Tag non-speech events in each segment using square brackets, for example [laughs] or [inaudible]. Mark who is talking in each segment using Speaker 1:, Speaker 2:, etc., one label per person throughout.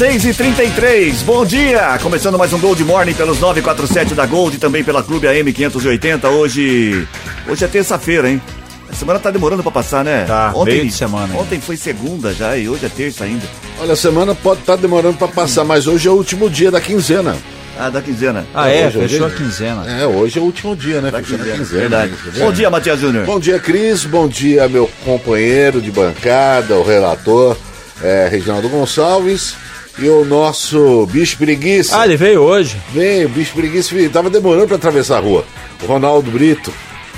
Speaker 1: Seis e trinta e três, bom dia! Começando mais um Gold Morning pelos 947 da Gold e também pela Clube AM 580. Hoje, hoje é terça-feira, hein? A semana tá demorando pra passar, né?
Speaker 2: Tá,
Speaker 1: ontem,
Speaker 2: meio de semana, hein?
Speaker 1: Ontem foi segunda já e hoje é terça ainda.
Speaker 3: Olha, a semana pode estar demorando pra passar, mas hoje é o último dia da quinzena.
Speaker 1: Ah, da quinzena.
Speaker 2: Ah, é?
Speaker 3: Hoje é
Speaker 2: Fechou a
Speaker 3: dia.
Speaker 2: quinzena.
Speaker 3: É, hoje é o último dia, né?
Speaker 1: Da
Speaker 3: a
Speaker 1: quinzena.
Speaker 3: quinzena.
Speaker 1: Verdade.
Speaker 3: né?
Speaker 1: Bom dia, Matias Júnior.
Speaker 3: Bom dia, Cris. Bom dia, meu companheiro de bancada, o relator, é, Reginaldo Gonçalves. E o nosso bicho preguiça.
Speaker 2: Ah, ele veio hoje.
Speaker 3: Vem, o bicho preguiça tava demorando pra atravessar a rua. O Ronaldo Brito.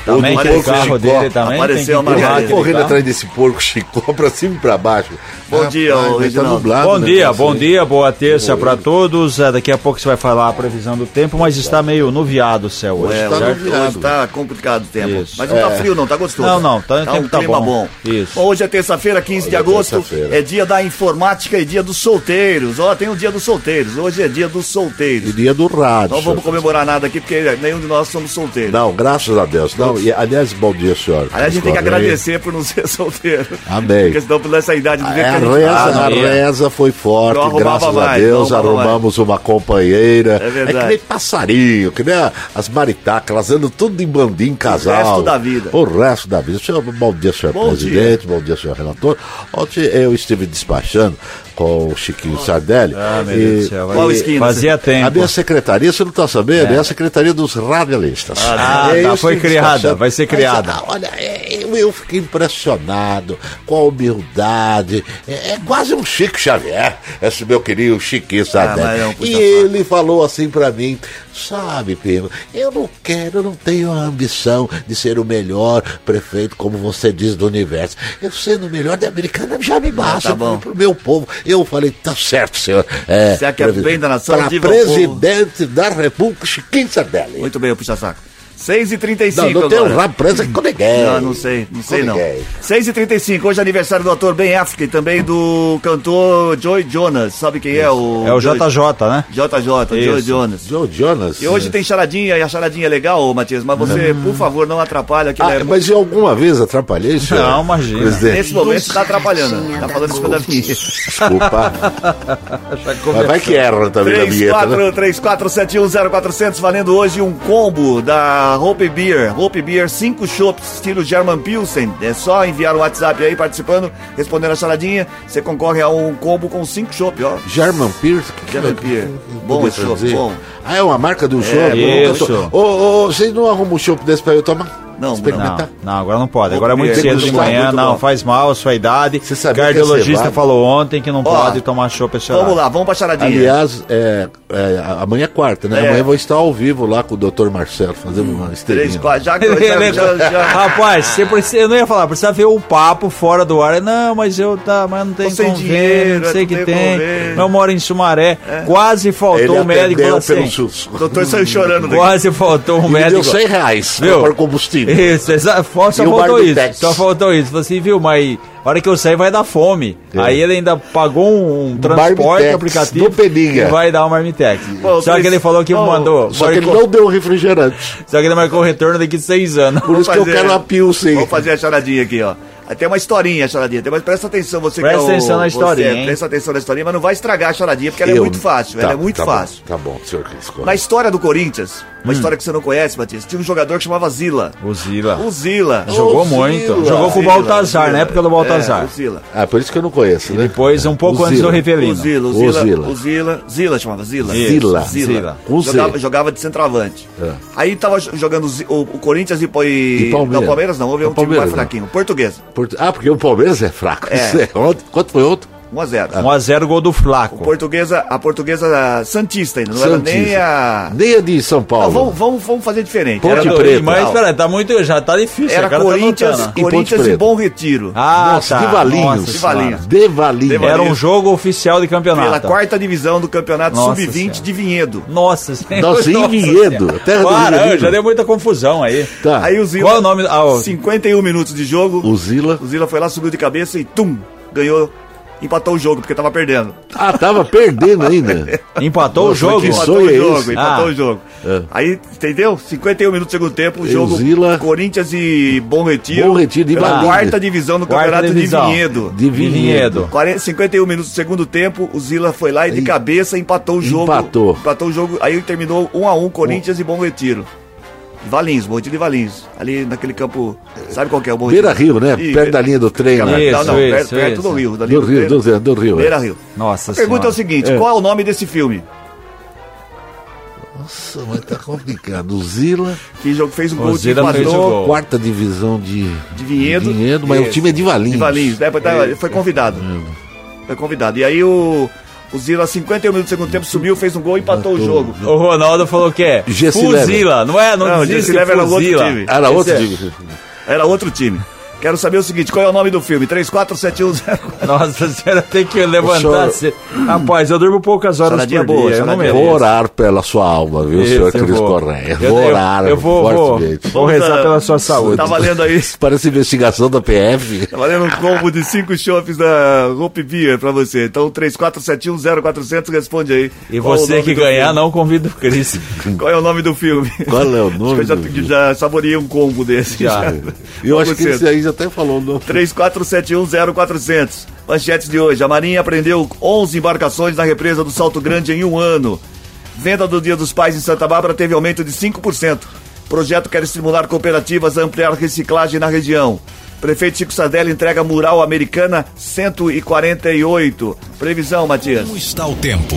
Speaker 2: Também
Speaker 3: o do
Speaker 2: tem o
Speaker 3: porco
Speaker 2: carro
Speaker 3: Chicó.
Speaker 2: dele também.
Speaker 1: Apareceu
Speaker 2: tem que
Speaker 1: a
Speaker 2: empurrar
Speaker 1: Margarida.
Speaker 3: Correndo
Speaker 2: carro.
Speaker 3: atrás desse porco Chicó pra cima e pra baixo.
Speaker 1: Bom dia, ô,
Speaker 3: mas tá
Speaker 1: Reginaldo.
Speaker 3: nublado,
Speaker 2: Bom
Speaker 3: né,
Speaker 2: dia, bom dia, boa terça pra todos. É, Daqui a pouco você vai falar a previsão do tempo, mas está meio nuviado o céu hoje,
Speaker 1: É,
Speaker 3: tá
Speaker 2: certo?
Speaker 3: nuviado.
Speaker 1: hoje tá complicado o tempo.
Speaker 2: Isso.
Speaker 1: Mas não tá
Speaker 3: É.
Speaker 1: frio, não, tá gostoso.
Speaker 2: Não, não, tá- o tempo
Speaker 1: um
Speaker 2: tá
Speaker 1: clima
Speaker 2: bom.
Speaker 1: bom.
Speaker 2: Isso.
Speaker 1: Bom, hoje é terça-feira, 15 de
Speaker 3: Hoje é
Speaker 1: agosto.
Speaker 3: terça-feira.
Speaker 1: É dia da informática e dia dos solteiros. Ó, tem o dia dos solteiros. Hoje é dia dos solteiros.
Speaker 3: E dia do rádio.
Speaker 1: Não vamos comemorar nada aqui, porque nenhum de nós somos solteiros.
Speaker 3: Não, graças a Deus. Não, e, aliás, bom dia, senhor.
Speaker 1: Aliás, a gente tem que agradecer por não [laughs] ser solteiro.
Speaker 3: Amém.
Speaker 1: Porque senão, por essa idade, de ver
Speaker 3: É,
Speaker 1: que
Speaker 3: a
Speaker 1: a
Speaker 3: reza,
Speaker 1: Ah,
Speaker 3: a
Speaker 1: não.
Speaker 3: reza foi forte,
Speaker 1: Não
Speaker 3: graças a
Speaker 1: mais,
Speaker 3: Deus,
Speaker 1: não arrumava
Speaker 3: arrumamos uma companheira.
Speaker 1: É verdade.
Speaker 3: que nem passarinho, que nem a- as maritacas, elas andam tudo em bandinho, casal.
Speaker 1: resto da vida.
Speaker 3: O resto da vida. Senhor, bom dia, senhor
Speaker 1: Bom
Speaker 3: presidente, bom dia, senhor relator. Ontem eu estive despachando com o Chiquinho Sardelli.
Speaker 2: Ah, meu
Speaker 3: e-
Speaker 2: Deus do céu.
Speaker 1: Qual
Speaker 2: vai-
Speaker 1: esquina?
Speaker 2: Fazia
Speaker 3: a
Speaker 2: tempo.
Speaker 3: minha secretaria, você não está sabendo, é. a secretaria dos radialistas.
Speaker 2: Ah,
Speaker 3: É,
Speaker 2: tá, foi
Speaker 3: estive
Speaker 2: criada, vai ser
Speaker 3: Mas,
Speaker 2: criada.
Speaker 3: ah, olha, é, eu, eu fiquei impressionado com a humildade. É, é quase um Chico Xavier, esse meu querido Chiquinho Sardelli.
Speaker 1: mas é
Speaker 3: e ele falou assim pra mim, sabe, Pino, eu não quero, eu não tenho a ambição de ser o melhor prefeito, como você diz, do universo. Eu sendo o melhor da Americana já me basta
Speaker 1: tá bom.
Speaker 3: pro, meu povo. Eu falei, tá certo, senhor. É,
Speaker 1: Você quer bem da nação,
Speaker 3: Para presidente da República, Chiquinho Sardelli.
Speaker 1: Muito bem, o puxa-saco. 6h35
Speaker 3: Não, não tem um rabo preso com ninguém.
Speaker 1: Não, não sei, não sei não.
Speaker 3: ninguém.
Speaker 1: 6h35, hoje é aniversário do ator Ben Affleck e também do cantor Joy Jonas. Sabe quem é? O
Speaker 2: É o
Speaker 1: Joy-
Speaker 2: JJ, né?
Speaker 1: JJ, Joy
Speaker 2: Isso.
Speaker 1: Jonas.
Speaker 3: Joe Jonas.
Speaker 1: E hoje tem charadinha, e a charadinha é legal, Matias, mas você, por favor, não atrapalha, que
Speaker 3: Ah,
Speaker 1: é...
Speaker 3: mas eu alguma vez atrapalhei, senhor?
Speaker 2: Não, imagina.
Speaker 3: Presidente,
Speaker 1: Nesse momento você tá atrapalhando. Tá falando isso da vinheta.
Speaker 3: desculpa. [laughs] mas vai que erra também na vinheta, né?
Speaker 1: 34710400, valendo hoje um combo da Hope Beer. Hope Beer, 5 chopps estilo German Pilsen. É só enviar o WhatsApp aí participando, respondendo a charadinha. Você concorre a um combo com 5 chopps, ó.
Speaker 3: German que
Speaker 1: German
Speaker 3: é? Não
Speaker 1: Bom esse chopp, bom.
Speaker 3: Ah, é uma marca do chopp?
Speaker 2: isso.
Speaker 3: Tô- Ô, ô, vocês não arrumam um chopp desse pra eu tomar?
Speaker 1: Não,
Speaker 3: Experimentar?
Speaker 2: Não, não, agora não pode. Agora é muito cedo de manhã, não faz mal a sua idade.
Speaker 3: Você sabia que é
Speaker 2: Cardiologista
Speaker 3: cevado?
Speaker 2: falou ontem que não
Speaker 1: Ó,
Speaker 2: pode tomar chopp esse
Speaker 1: Vamos lá, vamos pra charadinha.
Speaker 3: Aliás, é, é, amanhã é quarta, né?
Speaker 1: É.
Speaker 3: Amanhã eu vou estar ao vivo lá com o Dr. Marcelo, fazendo uma
Speaker 1: Três,
Speaker 3: estrelinha.
Speaker 1: quatro, já, [laughs] já, já, já,
Speaker 2: Rapaz, você precisa, eu não ia falar, precisa ver o papo fora do ar. Não, mas eu tá, mas não tem convênio,
Speaker 1: dinheiro,
Speaker 2: não sei
Speaker 1: é
Speaker 2: que tem. Eu moro em Sumaré. Quase
Speaker 3: Ele
Speaker 2: faltou o médico falou
Speaker 3: pelo
Speaker 2: assim.
Speaker 3: SUS.
Speaker 1: O doutor saiu chorando daqui.
Speaker 2: Quase faltou o
Speaker 3: me
Speaker 2: médico.
Speaker 3: deu 100 reais
Speaker 2: Viu?
Speaker 3: para combustível.
Speaker 2: Isso, exa- só
Speaker 3: bar
Speaker 2: faltou isso.
Speaker 3: Tex.
Speaker 2: Só faltou isso. Falei assim, viu, mas a hora que eu sair vai dar fome.
Speaker 3: É.
Speaker 2: Aí ele ainda pagou um, um transporte
Speaker 3: Marmitex,
Speaker 2: aplicativo e vai dar um marmitex.
Speaker 1: Bom,
Speaker 2: só que ele falou que
Speaker 1: Bom,
Speaker 2: mandou.
Speaker 3: Só que ele
Speaker 2: marcou-
Speaker 3: não deu refrigerante.
Speaker 2: Só que ele marcou o retorno daqui seis anos.
Speaker 3: Por isso que eu quero uma Pilsen.
Speaker 1: Vamos fazer a charadinha aqui, ó. Tem uma historinha a charadinha, mas presta atenção, você
Speaker 2: Presta
Speaker 1: que é o,
Speaker 2: atenção na historinha,
Speaker 1: você? Presta atenção na historinha, mas não vai estragar a charadinha, porque ela é muito fácil,
Speaker 3: Tá,
Speaker 1: ela é muito
Speaker 3: tá
Speaker 1: fácil.
Speaker 3: Bom, tá bom, senhor Cris.
Speaker 1: Na história do Corinthians,
Speaker 2: Hum.
Speaker 1: uma história que você não conhece, Matias, tinha um jogador que chamava Zila.
Speaker 2: O Zila.
Speaker 1: O Zila.
Speaker 2: Jogou
Speaker 3: Ô,
Speaker 2: muito.
Speaker 3: Zila.
Speaker 2: Jogou com o
Speaker 1: Zila,
Speaker 2: Baltazar,
Speaker 1: Zila.
Speaker 2: na época do Baltazar.
Speaker 1: É, o Zila.
Speaker 3: Ah, por isso que eu não conheço, né?
Speaker 2: Depois, um pouco
Speaker 3: O
Speaker 2: antes do
Speaker 3: Zila.
Speaker 1: O
Speaker 2: Rivelino.
Speaker 1: Zila, o
Speaker 3: O
Speaker 1: Zila,
Speaker 3: Zila.
Speaker 1: o Zila, Zila chamava Zila.
Speaker 3: Zila.
Speaker 2: Zila.
Speaker 1: Jogava, jogava de centroavante.
Speaker 3: É.
Speaker 1: Aí tava jo- jogando o o, o Corinthians e, e,
Speaker 3: E Palmeiras.
Speaker 1: Não, Palmeiras não, houve
Speaker 3: O
Speaker 1: um time mais
Speaker 3: não.
Speaker 1: fraquinho. Português.
Speaker 3: Ah, porque o Palmeiras é fraco.
Speaker 1: É.
Speaker 3: Isso é. Quanto foi outro?
Speaker 1: 1x0.
Speaker 2: 1x0 gol do Flaco.
Speaker 1: Portuguesa, a portuguesa Santista ainda, não era nem a.
Speaker 3: Nem a de São Paulo.
Speaker 1: Não, vamos, vamos, vamos fazer diferente.
Speaker 3: Ponte
Speaker 1: Era,
Speaker 2: do-
Speaker 3: Preta.
Speaker 2: Mas peraí, tá muito. Já tá difícil.
Speaker 1: era
Speaker 2: cara tá
Speaker 1: Corinthians.
Speaker 3: E
Speaker 1: Corinthians. Bom Retiro.
Speaker 2: Ah,
Speaker 3: Nossa,
Speaker 2: tá.
Speaker 3: de Valinhos.
Speaker 2: Nossa
Speaker 1: De Valinhos.
Speaker 3: De Valinhos.
Speaker 2: Era um jogo oficial de campeonato.
Speaker 1: pela quarta divisão do campeonato
Speaker 2: Nossa
Speaker 1: sub-20
Speaker 2: Senhora.
Speaker 1: de Vinhedo.
Speaker 2: Nossa Senhora.
Speaker 3: Nossa, em Vinhedo,
Speaker 2: Senhora.
Speaker 3: terra do
Speaker 2: Para,
Speaker 3: Vinhedo.
Speaker 2: já deu muita confusão aí.
Speaker 3: Tá.
Speaker 1: Aí o Zila,
Speaker 2: Qual é o nome? Ah, o-
Speaker 1: 51 minutos de jogo,
Speaker 3: O Zila.
Speaker 1: o Zila foi lá, subiu de cabeça e tum, ganhou, empatou o jogo, porque tava perdendo.
Speaker 3: Ah, tava perdendo ainda. [laughs]
Speaker 2: Empatou o
Speaker 3: Nossa,
Speaker 2: jogo?
Speaker 3: que
Speaker 1: Empatou o
Speaker 3: é
Speaker 1: jogo,
Speaker 3: esse?
Speaker 1: empatou
Speaker 2: Ah.
Speaker 1: o jogo.
Speaker 3: É.
Speaker 1: Aí, entendeu? 51 minutos do segundo tempo, o jogo
Speaker 3: o
Speaker 1: Corinthians e Bom Retiro.
Speaker 3: Bom Retiro de
Speaker 1: pela quarta divisão do
Speaker 2: Quarta
Speaker 1: campeonato
Speaker 2: divisão.
Speaker 1: de Vinhedo.
Speaker 3: De Vinhedo.
Speaker 2: Vinhedo.
Speaker 1: 40, 51 minutos do segundo tempo, o Zila foi lá e de
Speaker 3: E-
Speaker 1: cabeça empatou o jogo.
Speaker 3: Empatou.
Speaker 1: Empatou o jogo, aí terminou 1 a 1 Corinthians e Bom Retiro. Valinhos, Bom Retiro e Valinhos. Ali naquele campo, sabe qual que é o Bom Retiro?
Speaker 3: Beira Rio, né?
Speaker 1: Ih,
Speaker 3: perto da linha do trem lá.
Speaker 2: Isso,
Speaker 1: não, não,
Speaker 2: isso,
Speaker 1: perto, perto
Speaker 2: isso.
Speaker 1: do Rio. Da
Speaker 3: Do
Speaker 1: linha do
Speaker 3: Rio,
Speaker 1: trem.
Speaker 3: do, do Rio. é.
Speaker 1: Beira Rio.
Speaker 2: Nossa
Speaker 1: A pergunta é o seguinte,
Speaker 3: É.
Speaker 1: qual é o nome desse filme?
Speaker 3: Nossa, mas tá complicado. O Zila,
Speaker 1: Que jogo fez um
Speaker 2: O
Speaker 1: gol de
Speaker 2: Zila fez o
Speaker 1: empatou
Speaker 2: gol.
Speaker 3: quarta divisão de,
Speaker 1: de Vinhedo.
Speaker 3: mas o time é de Valinhos.
Speaker 1: De Valinhos, né? Foi convidado. Foi convidado. E aí o, o Zila, 51 minutos do segundo tempo, subiu, fez um gol e empatou o jogo.
Speaker 2: O Ronaldo falou que é
Speaker 3: Jesse
Speaker 2: Fuzila, não é? Não,
Speaker 1: Não, Jesse Lever era outro time.
Speaker 3: Era outro time.
Speaker 1: Era outro time. Quero saber o seguinte, qual é o nome do filme? 3471
Speaker 2: Nossa senhora, tem que levantar. se- Rapaz, eu durmo poucas horas
Speaker 1: Saladinha
Speaker 2: por
Speaker 1: boa,
Speaker 2: dia, eu não mereço.
Speaker 3: Vou orar pela sua alma, viu,
Speaker 2: Isso,
Speaker 3: senhor
Speaker 2: eu
Speaker 3: Cris
Speaker 2: vou.
Speaker 3: Correia?
Speaker 2: Eu-
Speaker 3: Vou
Speaker 2: eu-
Speaker 3: orar
Speaker 2: eu vou- vou-
Speaker 3: fortemente.
Speaker 2: Vou
Speaker 1: Vamos
Speaker 2: rezar
Speaker 1: a-
Speaker 2: pela sua saúde.
Speaker 1: Tá valendo aí.
Speaker 3: Parece investigação da PF.
Speaker 1: Tá valendo um combo de 5 chopes da Hope Beer pra você. Então 34710400 responde aí.
Speaker 2: E
Speaker 1: é
Speaker 2: você que ganhar,
Speaker 1: filme?
Speaker 2: não convida o Cris. [laughs]
Speaker 1: Qual é o nome do filme?
Speaker 3: Qual é o nome
Speaker 1: Acho que eu
Speaker 3: do
Speaker 1: já,
Speaker 3: filme?
Speaker 1: já saboreei um combo desse.
Speaker 2: Já.
Speaker 3: E [laughs] eu acho que esse aí já até falou. No...
Speaker 1: 34710400. Manchetes de hoje. A Marinha apreendeu 11 embarcações na represa do Salto Grande em um ano. Venda do Dia dos Pais em Santa Bárbara teve aumento de 5%. Projeto quer estimular cooperativas a ampliar reciclagem na região. Prefeito Chico Sardelli entrega mural americana 148. Previsão, Matias.
Speaker 4: Como está o tempo?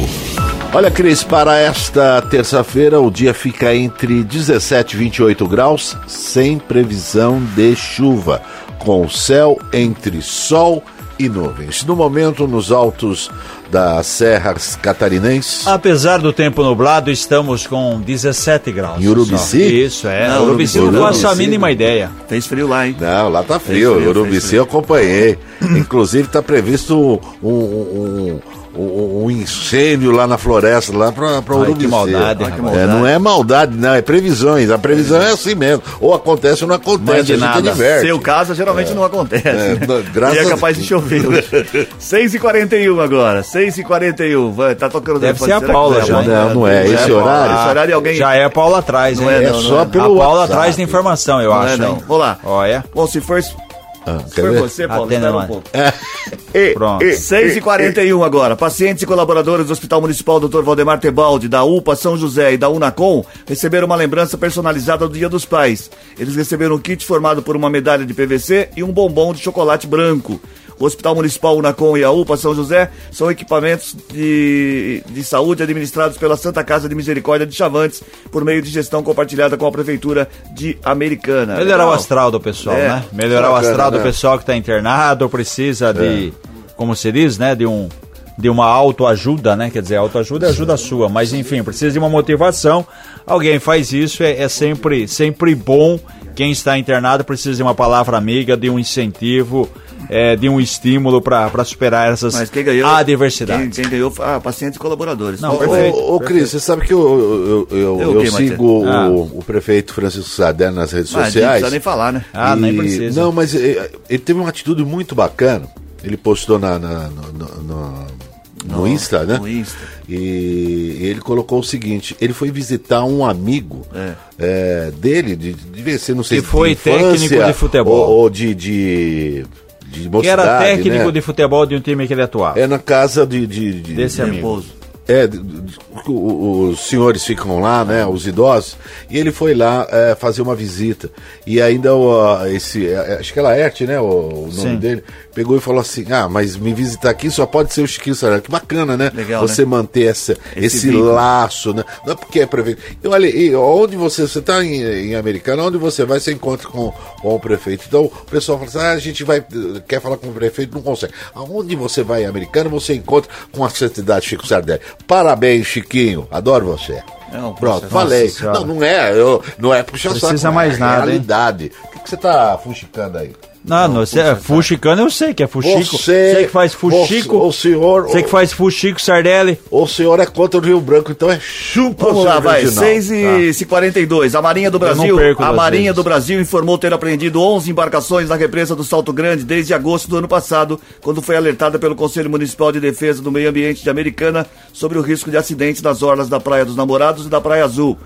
Speaker 3: Olha, Cris, para esta terça-feira o dia fica entre 17 e 28 graus, sem previsão de chuva, com céu entre sol e nuvens. No momento, nos altos das serras catarinenses,
Speaker 2: Apesar do tempo nublado, estamos com 17 graus.
Speaker 3: Em Urubici?
Speaker 2: só. Isso, é.
Speaker 1: Não,
Speaker 2: Urubici não
Speaker 3: Urubici.
Speaker 2: faço a mínima ideia.
Speaker 1: Fez frio lá, hein?
Speaker 3: Não, lá tá frio.
Speaker 1: frio,
Speaker 3: Urubici
Speaker 1: frio.
Speaker 3: eu acompanhei. Inclusive tá previsto um, um, um, um incêndio lá na floresta, lá pra, pra
Speaker 2: Ai,
Speaker 3: Urubici.
Speaker 2: que maldade,
Speaker 1: Ai, que
Speaker 2: rapaz.
Speaker 3: É, não é maldade, não, é previsões. A previsão é assim mesmo. Ou acontece ou não acontece.
Speaker 2: Mas de
Speaker 3: a gente
Speaker 2: nada.
Speaker 1: Seu caso geralmente não acontece.
Speaker 3: É,
Speaker 1: né?
Speaker 3: graças
Speaker 1: e é capaz de chover hoje. [laughs] 6h41 agora. 6h41. Vai, tá tocando
Speaker 2: Deve ser a Paula
Speaker 1: é
Speaker 2: já?
Speaker 3: Não, não é.
Speaker 1: Já
Speaker 3: Esse horário?
Speaker 1: Esse horário alguém.
Speaker 2: Já é a Paula atrás?
Speaker 1: Não é,
Speaker 3: É
Speaker 1: não,
Speaker 3: só
Speaker 1: não é.
Speaker 3: pelo
Speaker 2: a Paula
Speaker 3: WhatsApp.
Speaker 2: atrás da informação, eu
Speaker 1: Não
Speaker 2: acho,
Speaker 1: é, não. Vamos lá.
Speaker 2: Olha.
Speaker 1: Bom, se for,
Speaker 3: Ah,
Speaker 1: for
Speaker 3: ver?
Speaker 1: você, Paulo,
Speaker 2: Atenda
Speaker 1: espera um pouco. [laughs]
Speaker 2: Pronto.
Speaker 1: 6h41 agora. Pacientes e colaboradores do Hospital Municipal Dr. Valdemar Tebaldi, da UPA São José e da Unacom receberam uma lembrança personalizada do Dia dos Pais. Eles receberam um kit formado por uma medalha de PVC e um bombom de chocolate branco. O Hospital Municipal Unacom e a UPA São José são equipamentos de, de saúde administrados pela Santa Casa de Misericórdia de Chavantes por meio de gestão compartilhada com a Prefeitura de Americana.
Speaker 2: Melhorar o
Speaker 1: Legal.
Speaker 2: astral do pessoal,
Speaker 1: É.
Speaker 2: né? Melhorar o
Speaker 3: Bacana,
Speaker 2: astral do
Speaker 3: né?
Speaker 2: pessoal que está internado, precisa de, como se diz, né? De um de uma autoajuda, né? Quer dizer, autoajuda é ajuda sua, mas enfim, precisa de uma motivação. Alguém faz isso, é, é sempre, sempre bom. Quem está internado precisa de uma palavra amiga, de um incentivo, é, de um estímulo para superar essas
Speaker 1: Mas quem ganhou?
Speaker 2: adversidades.
Speaker 1: Quem, quem ganhou foi ah, pacientes e colaboradores.
Speaker 2: Não,
Speaker 1: Ô,
Speaker 2: perfeito.
Speaker 3: Ô, Cris, você sabe que eu, eu, eu,
Speaker 1: Eu
Speaker 3: eu
Speaker 1: o
Speaker 3: sigo o,
Speaker 2: Ah.
Speaker 3: o prefeito Francisco Sadé nas redes
Speaker 1: Ah, não
Speaker 3: sociais.
Speaker 1: precisa nem falar, né?
Speaker 2: Ah, nem
Speaker 3: E-
Speaker 2: precisa.
Speaker 3: Não, mas eh, ele teve uma atitude muito bacana. Ele postou na, na- no, no- no- no Insta, né?
Speaker 1: no Insta.
Speaker 3: E ele colocou o seguinte: ele foi visitar um amigo
Speaker 1: É.
Speaker 3: eh, dele, de, devia ser, não sei
Speaker 2: Que
Speaker 3: se
Speaker 2: foi
Speaker 3: de infância,
Speaker 2: técnico de futebol.
Speaker 3: Ou, ou de, de, de
Speaker 2: Que
Speaker 3: mocidade,
Speaker 2: era técnico
Speaker 3: né?
Speaker 2: de futebol de um time que ele atuava.
Speaker 3: É na casa de. de, de
Speaker 2: Desse amigo.
Speaker 1: Repouso.
Speaker 3: É, os senhores ficam lá, né? Os idosos. E ele foi lá é, fazer uma visita. E ainda o, esse. é, Acho que é Laerte, né? O, o nome
Speaker 2: Sim.
Speaker 3: dele. Pegou e falou assim: Ah, mas me visitar aqui só pode ser o Chiquinho Saraiva. Que bacana, né?
Speaker 1: Legal,
Speaker 3: Você manter essa,
Speaker 1: Esse
Speaker 3: esse, laço, né? Não é porque é prefeito. E olha, e onde você. Você está em, em Americana, onde você vai, você encontra com, com o prefeito. Então o pessoal fala assim: ah, a gente vai. Quer falar com o prefeito, não consegue. Aonde você vai em Americana, você encontra com a santidade Chico Sardelli. Parabéns, Chiquinho. Adoro você.
Speaker 1: Não,
Speaker 3: Pronto, falei.
Speaker 2: nossa senhora.
Speaker 3: Não, não é, eu, não é puxar
Speaker 2: Precisa
Speaker 3: saco,
Speaker 2: mais
Speaker 3: é
Speaker 2: nada, hein?
Speaker 3: realidade. O que, que você tá fuxicando aí?
Speaker 2: Não, não, você, é fuxicano eu sei que é fuxico.
Speaker 3: Você,
Speaker 2: que faz fuxico.
Speaker 3: O, o senhor,
Speaker 2: Você que faz fuxico, Sardelli.
Speaker 3: o, senhor é contra o Rio Branco, então é chupa
Speaker 1: Vamos
Speaker 3: o
Speaker 1: lá,
Speaker 3: senhor
Speaker 1: vai.
Speaker 3: Reginaldo.
Speaker 1: 6 e se 42 A Marinha do
Speaker 2: Tá.
Speaker 1: Brasil, a Marinha
Speaker 2: vezes.
Speaker 1: do Brasil informou ter apreendido 11 embarcações na represa do Salto Grande desde agosto do ano passado, quando foi alertada pelo Conselho Municipal de Defesa do Meio Ambiente de Americana sobre o risco de acidentes nas orlas da Praia dos Namorados e da Praia Azul.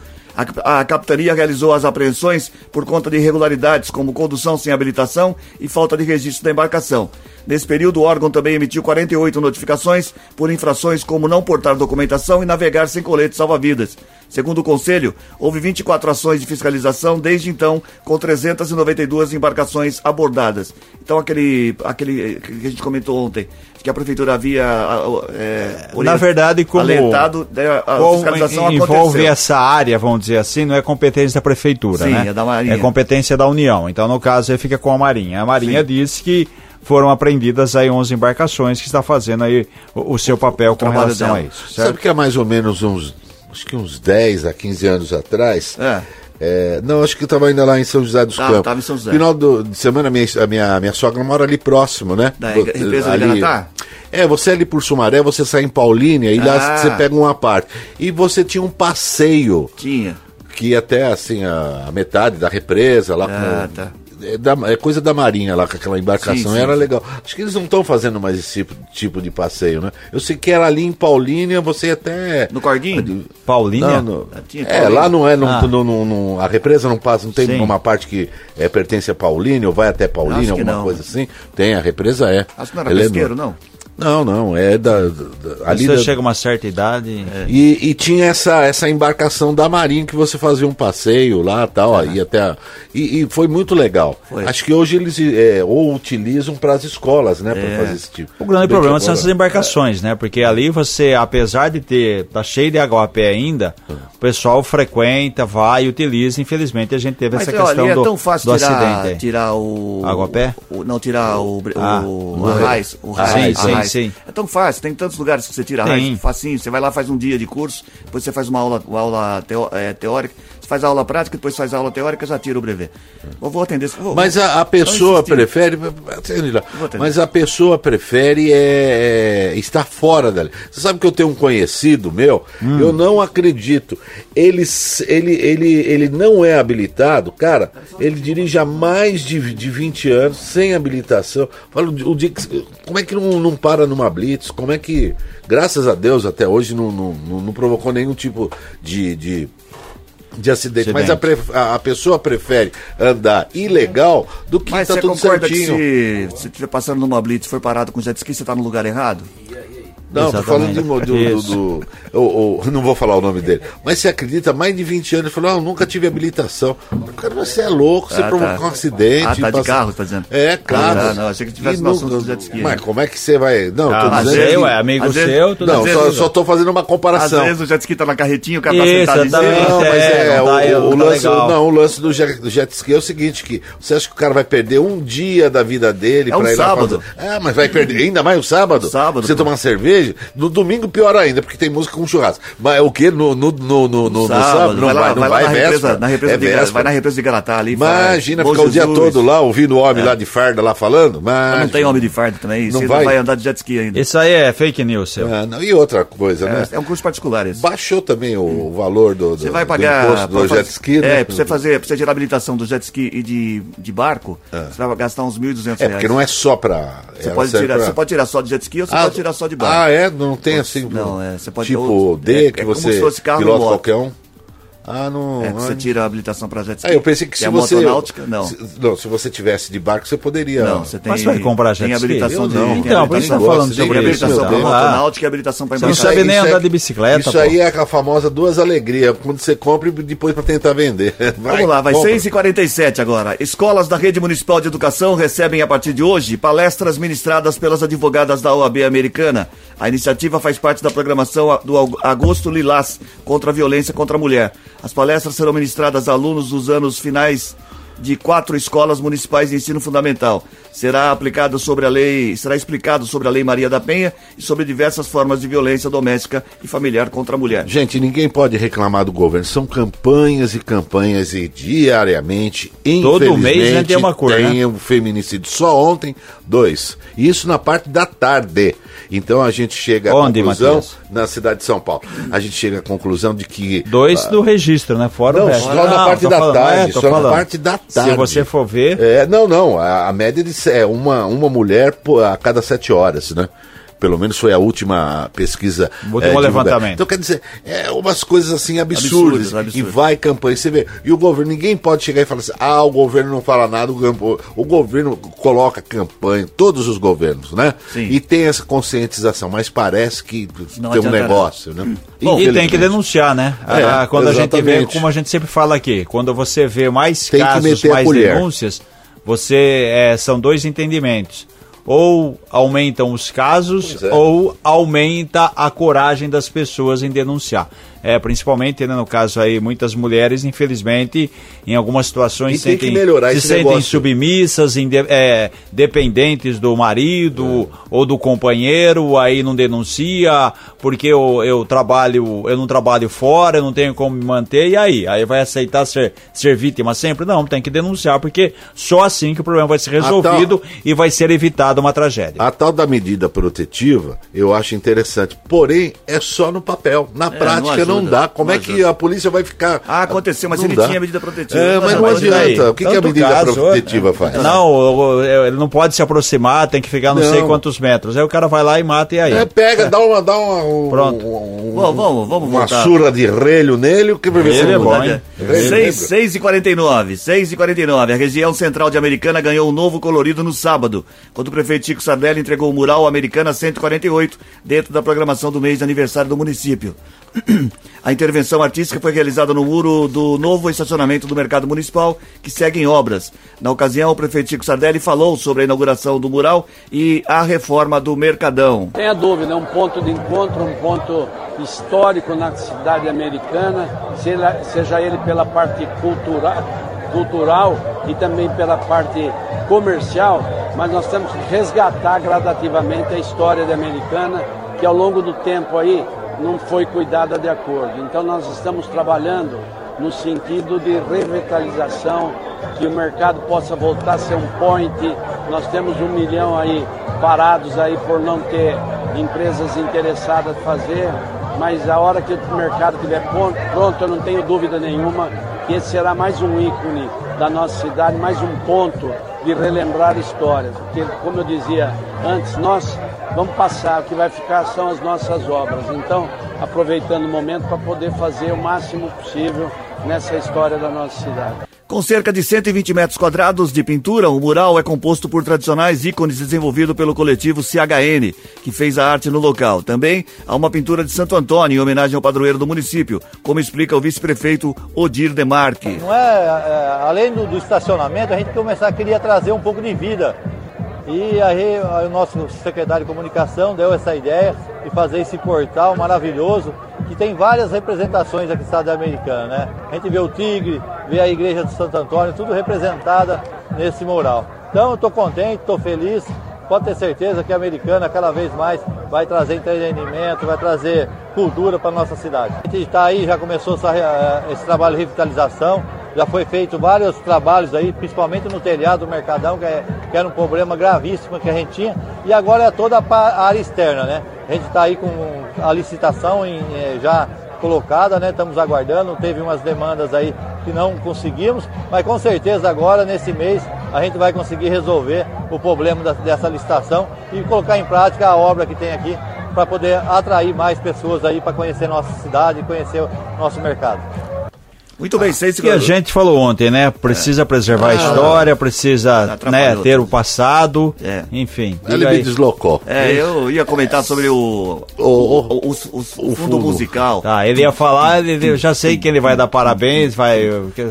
Speaker 1: A, a capitania realizou as apreensões por conta de irregularidades, como condução sem habilitação e falta de registro da embarcação. Nesse período, o órgão também emitiu 48 notificações por infrações como não portar documentação e navegar sem colete salva-vidas. Segundo o Conselho, houve 24 ações de fiscalização desde então, com 392 embarcações abordadas. Então, aquele, aquele que a gente comentou ontem, que a Prefeitura havia a- é,
Speaker 2: Na verdade, como,
Speaker 1: alertado, né, a
Speaker 2: como
Speaker 1: fiscalização
Speaker 2: envolve
Speaker 1: aconteceu.
Speaker 2: essa área, vamos dizer assim, não é competência da prefeitura,
Speaker 1: Sim,
Speaker 2: né?
Speaker 1: é da Marinha.
Speaker 2: É competência da União. Então, no caso, fica com a Marinha. A Marinha disse que foram apreendidas aí 11 embarcações que está fazendo aí o, o seu papel com
Speaker 1: trabalho
Speaker 2: relação
Speaker 1: dela.
Speaker 2: a isso, certo?
Speaker 3: Sabe que há mais ou menos uns, acho que uns 10 a 15 anos atrás,
Speaker 1: É.
Speaker 3: é, não, acho que eu estava ainda lá em São José dos
Speaker 1: Tava,
Speaker 3: Campos.
Speaker 1: tava em São José.
Speaker 3: Final do, de semana, a minha, a, minha, minha sogra mora ali próximo, né?
Speaker 1: Da represa do Iranatá?
Speaker 3: É, você ali por Sumaré, você sai em Paulínia e
Speaker 1: Ah.
Speaker 3: lá você pega uma parte. E você tinha um passeio
Speaker 1: Tinha.
Speaker 3: que ia até assim a, a metade da represa lá
Speaker 1: Ah,
Speaker 3: com,
Speaker 1: tá.
Speaker 3: É, da- é coisa da marinha lá com aquela embarcação
Speaker 1: Sim, sim,
Speaker 3: era
Speaker 1: sim.
Speaker 3: legal acho que eles não estão fazendo mais esse tipo, tipo de passeio né eu sei que era ali em Paulínia você ia até
Speaker 1: No Corguinho?
Speaker 2: Paulinha?
Speaker 3: não, no-
Speaker 1: Ah,
Speaker 3: é,
Speaker 1: Paulínia.
Speaker 3: lá não é, não,
Speaker 2: Ah.
Speaker 3: não- não- a represa não passa, não tem
Speaker 2: Sim.
Speaker 3: uma parte que é, pertence a Paulínia ou vai até Paulínia, alguma
Speaker 1: não.
Speaker 3: coisa assim. Tem, a represa é.
Speaker 1: Acho que não era
Speaker 3: é
Speaker 1: pesqueiro,
Speaker 3: no-
Speaker 1: não.
Speaker 3: Não, não, é da, da- ali
Speaker 2: Você
Speaker 3: da-
Speaker 2: chega a uma certa idade.
Speaker 3: e, e tinha essa, essa embarcação da Marinha que você fazia um passeio lá tal, aí até a- e, e foi muito legal.
Speaker 1: Foi.
Speaker 3: Acho que hoje eles é, ou utilizam para as escolas, né, para fazer esse tipo.
Speaker 2: O grande
Speaker 3: Bem
Speaker 2: problema são
Speaker 3: agora-
Speaker 2: essas embarcações, né? Porque ali você, apesar de ter, tá cheio de água a pé ainda, o pessoal frequenta, vai e utiliza. Infelizmente a gente teve
Speaker 1: Mas
Speaker 2: essa
Speaker 1: olha,
Speaker 2: questão
Speaker 1: é
Speaker 2: do,
Speaker 1: tão fácil
Speaker 2: do
Speaker 1: tirar,
Speaker 2: acidente.
Speaker 1: tirar o.
Speaker 2: Água a pé?
Speaker 1: o- não, tirar o.
Speaker 2: Ah,
Speaker 1: o,
Speaker 3: o-.
Speaker 1: O
Speaker 3: Ah,
Speaker 1: raiz,
Speaker 2: sim, sim.
Speaker 1: É tão fácil, tem tantos lugares que você tira a
Speaker 2: Tem.
Speaker 1: raiz, facinho. Você vai lá, faz um dia de curso, depois você faz uma aula, uma aula teo- é, teórica, faz aula prática, depois faz aula teórica, já tira o brevet. Eu vou atender. Vou,
Speaker 3: Mas a, a pessoa prefere. Mas a pessoa prefere é, é, estar fora dela. Você sabe que eu tenho um conhecido meu,
Speaker 1: Hum.
Speaker 3: eu não acredito. Ele, ele, ele, ele não é habilitado, cara. Ele dirige há mais de, de 20 anos, sem habilitação. Fala, o que- como é que não, não para numa blitz? Como é que, graças a Deus, até hoje não, não, não- não provocou nenhum tipo de- de de acidente, mas a, pre- a- a pessoa prefere andar ilegal do que
Speaker 1: Mas
Speaker 3: tá tudo certinho.
Speaker 1: que se você estiver passando numa blitz e for parado com jet ski, você está no lugar errado?
Speaker 3: Não, tô falando de, do, do, do- eu- eu não vou falar o nome dele. Mas você acredita, mais de 20 anos, ele falou, ah, eu nunca tive habilitação. Cara, você é louco, você
Speaker 1: Ah,
Speaker 3: provocou
Speaker 1: tá.
Speaker 3: um acidente.
Speaker 1: Ah, tá de
Speaker 3: passa-
Speaker 1: carro, tá dizendo?
Speaker 3: É, claro.
Speaker 1: Ah, não, achei que tivesse no assunto do jet ski,
Speaker 3: Mas
Speaker 1: né?
Speaker 3: como é que você vai... Não,
Speaker 2: Ah,
Speaker 3: tô
Speaker 2: mas
Speaker 3: dizendo...
Speaker 2: eu,
Speaker 3: que-
Speaker 2: é amigo
Speaker 1: às vezes-
Speaker 2: seu, tudo
Speaker 3: Não,
Speaker 1: às
Speaker 3: só,
Speaker 1: vezes-
Speaker 3: só tô fazendo uma
Speaker 1: Às
Speaker 3: comparação.
Speaker 1: vezes o jet ski tá na carretinha, o cara tá
Speaker 2: Isso,
Speaker 1: sentado em cima.
Speaker 3: Não, mas
Speaker 2: É,
Speaker 3: é,
Speaker 2: não
Speaker 3: o,
Speaker 2: tá-
Speaker 3: o
Speaker 2: tá
Speaker 3: lance, não, o lance do jet, do jet ski é o seguinte, que você acha que o cara vai perder um dia da vida dele
Speaker 1: É um
Speaker 3: pra ir lá
Speaker 1: sábado.
Speaker 3: fazer... Ah, mas vai perder ainda mais o sábado?
Speaker 1: Sábado,
Speaker 3: Você tomar cerveja? No domingo pior ainda, porque tem música com churrasco. Mas o quê? No, no, no, no, no- no sábado? Não vai,
Speaker 1: lá,
Speaker 3: não
Speaker 1: vai,
Speaker 3: vai,
Speaker 1: lá na represa,
Speaker 3: véspera.
Speaker 1: na represa
Speaker 3: é
Speaker 1: de,
Speaker 3: véspera.
Speaker 1: vai na represa de Garatá ali.
Speaker 3: Imagina ficar o dia todo lá, ouvindo o homem lá de farda lá falando. Mas...
Speaker 1: Não tem homem de fardo também,
Speaker 3: Não
Speaker 1: você
Speaker 3: vai?
Speaker 1: não vai andar de jet ski ainda.
Speaker 2: Isso aí é fake news, seu.
Speaker 3: Ah, não, E outra coisa, né?
Speaker 1: É, é um curso particular esse.
Speaker 3: Baixou também o valor do, do,
Speaker 1: Você vai
Speaker 3: do
Speaker 1: pagar.
Speaker 3: imposto do
Speaker 1: pra
Speaker 3: jet
Speaker 1: fazer-
Speaker 3: ski, né?
Speaker 1: É, pra você fazer, pra você tirar habilitação do jet ski e de, de barco, você vai gastar uns 1.200 reais.
Speaker 3: É, porque não é só pra...
Speaker 1: Você
Speaker 3: ela
Speaker 1: pode, tirar,
Speaker 3: pra-
Speaker 1: você pode tirar só de jet ski ou você
Speaker 3: Ah,
Speaker 1: pode tirar só de barco.
Speaker 3: Ah, é? Não tem assim.
Speaker 1: Não, é, você pode-
Speaker 3: Tipo
Speaker 1: ou-
Speaker 3: D,
Speaker 1: é-
Speaker 3: que
Speaker 1: é como
Speaker 3: você
Speaker 1: se fosse carro
Speaker 3: pilota qualquer um. Ah, não.
Speaker 1: É, você tira a habilitação para jet ski.
Speaker 3: Ah, eu pensei que se
Speaker 1: é
Speaker 3: você.
Speaker 1: motonáutica, não.
Speaker 3: Se, não, se você tivesse de barco, você poderia.
Speaker 1: Não, você tem,
Speaker 2: Mas vai comprar jet
Speaker 1: tem
Speaker 2: ski?
Speaker 1: habilitação
Speaker 3: Eu
Speaker 1: de.
Speaker 3: não.
Speaker 1: tem
Speaker 2: Então, por isso
Speaker 1: habilitação-
Speaker 2: tá falando
Speaker 1: tem
Speaker 2: sobre isso,
Speaker 1: habilitação para
Speaker 3: Deus.
Speaker 1: motonáutica e habilitação para
Speaker 2: Você não
Speaker 1: embarcar.
Speaker 2: sabe nem
Speaker 3: isso
Speaker 2: andar de bicicleta,
Speaker 3: Isso
Speaker 2: pô.
Speaker 3: aí é a famosa duas alegrias. Quando você compra e depois para tentar vender. [laughs] Vai,
Speaker 1: Vamos lá, vai
Speaker 3: compra.
Speaker 1: 6h47 agora. Escolas da Rede Municipal de Educação recebem a partir de hoje palestras ministradas pelas advogadas da OAB americana. A iniciativa faz parte da programação do Ag- Agosto Lilás contra a violência contra a mulher. As palestras serão ministradas a alunos dos anos finais de quatro escolas municipais de ensino fundamental. Será aplicado sobre a lei, será explicado sobre a Lei Maria da Penha e sobre diversas formas de violência doméstica e familiar contra a mulher.
Speaker 3: Gente, ninguém pode reclamar do governo. São campanhas e campanhas e diariamente,
Speaker 2: Todo mês, né, tem uma cor,
Speaker 3: tem
Speaker 2: né?
Speaker 3: um feminicídio. Só ontem, dois. Isso na parte da tarde. Então a gente chega à
Speaker 2: Onde,
Speaker 3: conclusão
Speaker 2: Matias?
Speaker 3: na cidade de São Paulo. A gente chega à conclusão de que
Speaker 2: Dois do registro, né? Fora
Speaker 3: Não,
Speaker 2: o resto.
Speaker 3: só na
Speaker 2: Não,
Speaker 3: parte da
Speaker 2: falando,
Speaker 3: tarde,
Speaker 2: é,
Speaker 3: só na
Speaker 2: falando.
Speaker 3: parte da tarde.
Speaker 2: Se você for ver,
Speaker 3: É, não, não. A, a média de, é uma, uma mulher a cada sete horas, né? Pelo menos foi a última pesquisa.
Speaker 2: Último
Speaker 3: é,
Speaker 2: levantamento.
Speaker 3: Então, quer dizer, é umas coisas assim absurdas. E vai campanha. Você vê. E o governo, ninguém pode chegar e falar assim: ah, o governo não fala nada, o, o governo coloca campanha, todos os governos, né?
Speaker 1: Sim.
Speaker 3: E tem essa conscientização, mas parece que
Speaker 1: Não
Speaker 3: tem um negócio, né?
Speaker 2: Bom, e tem que denunciar, né?
Speaker 3: É,
Speaker 2: Ah, quando a gente vê,
Speaker 3: exatamente.
Speaker 2: como a gente sempre fala aqui, quando você vê mais
Speaker 3: Tem
Speaker 2: casos, mais denúncias, você é, são dois entendimentos. Ou aumentam os casos,
Speaker 3: é.
Speaker 2: ou aumenta a coragem das pessoas em denunciar. É, principalmente, né, no caso aí, muitas mulheres, infelizmente, em algumas situações sentem,
Speaker 3: melhorar
Speaker 2: se
Speaker 3: esse
Speaker 2: sentem
Speaker 3: negócio.
Speaker 2: submissas, inde- é, dependentes do marido ou do companheiro, aí não denuncia, porque eu, eu trabalho, eu não trabalho fora, eu não tenho como me manter, e aí? Aí vai aceitar ser, ser vítima sempre? Não, tem que denunciar, porque só assim que o problema vai ser resolvido e vai ser evitada uma tragédia.
Speaker 3: A tal da medida protetiva, eu acho interessante. Porém, é só no papel. Na prática não,
Speaker 1: ajuda,
Speaker 3: dá. Como
Speaker 1: não
Speaker 3: é que a polícia vai ficar.
Speaker 1: Ah, aconteceu, mas
Speaker 3: Não
Speaker 1: ele
Speaker 3: dá.
Speaker 1: tinha medida protetiva.
Speaker 3: É, mas
Speaker 1: Não,
Speaker 3: não
Speaker 1: mas
Speaker 3: adianta. O que, que a medida
Speaker 2: caso,
Speaker 3: protetiva faz?
Speaker 2: Não, o- ele não pode se aproximar, tem que ficar não, sei
Speaker 3: Não.
Speaker 2: quantos metros. Aí o cara vai lá e mata e aí.
Speaker 3: É, pega, dá uma. Dá uma um-
Speaker 2: Pronto.
Speaker 3: um-
Speaker 1: Vamos, vamos, vamos
Speaker 3: uma
Speaker 1: voltar.
Speaker 3: surra de relho nele, o que vai ver se
Speaker 2: é
Speaker 3: não
Speaker 2: bom,
Speaker 3: dá.
Speaker 2: hein?
Speaker 3: Relho,
Speaker 1: 6,
Speaker 3: lembra?
Speaker 1: 6 e 49, 6 e 49. A região central de Americana ganhou um novo colorido no sábado, quando o prefeito Chico Sardelli entregou o mural Americana 148 dentro da programação do mês de aniversário do município. A intervenção artística foi realizada no muro do novo estacionamento do Mercado Municipal, que segue em obras. Na ocasião, o prefeito Chico Sardelli falou sobre a inauguração do mural e a reforma do Mercadão.
Speaker 5: Tenha dúvida, é um ponto de encontro, um ponto histórico na cidade americana, seja ele pela parte cultural, cultural e também pela parte comercial, mas nós temos que resgatar gradativamente a história da americana, que ao longo do tempo aí não foi cuidada de acordo. Então nós estamos trabalhando no sentido de revitalização, que o mercado possa voltar a ser um point. Nós temos um milhão aí parados aí por não ter empresas interessadas em fazer, mas a hora que o mercado estiver pronto, eu não tenho dúvida nenhuma que esse será mais um ícone da nossa cidade, mais um ponto de relembrar histórias. Porque, como eu dizia antes, nós vamos passar, o que vai ficar são as nossas obras. Então, aproveitando o momento para poder fazer o máximo possível nessa história da nossa cidade.
Speaker 1: Com cerca de 120 metros quadrados de pintura, o mural é composto por tradicionais ícones desenvolvido pelo coletivo CHN, que fez a arte no local. Também há uma pintura de Santo Antônio em homenagem ao padroeiro do município, como explica o vice-prefeito Odir Demarque.
Speaker 6: Não é, é, além do, do estacionamento, a gente começar queria trazer um pouco de vida. E aí, o nosso secretário de comunicação deu essa ideia de fazer esse portal maravilhoso que tem várias representações aqui no estado americano, né? A gente vê o tigre, vê a igreja de Santo Antônio, tudo representada nesse mural. Então eu estou contente, estou feliz. Pode ter certeza que a americana cada vez mais vai trazer entretenimento, vai trazer cultura para nossa cidade. A gente está aí, já começou essa, eh, esse trabalho de revitalização, já foi feito vários trabalhos aí, principalmente no telhado do Mercadão, que, é- que era um problema gravíssimo que a gente tinha, e agora é toda a área externa, né? A gente está aí com a licitação em, eh, já colocada, né? Estamos aguardando, teve umas demandas aí que não conseguimos, mas com certeza agora, nesse mês, a gente vai conseguir resolver o problema da- dessa licitação e colocar em prática a obra que tem aqui para poder atrair mais pessoas aí para conhecer nossa cidade e conhecer o nosso mercado.
Speaker 1: Muito bem, seis
Speaker 2: Que a gente falou ontem, né? Precisa preservar a história, precisa né,
Speaker 1: Atrapalhou
Speaker 2: ter o passado,
Speaker 1: É.
Speaker 2: enfim.
Speaker 3: Ele me deslocou.
Speaker 1: É, eu ia comentar sobre o,
Speaker 3: O- o-
Speaker 1: o, o, o- o fundo, musical.
Speaker 2: Tá, ele ia falar, ele- eu já sei que ele vai dar parabéns, vai...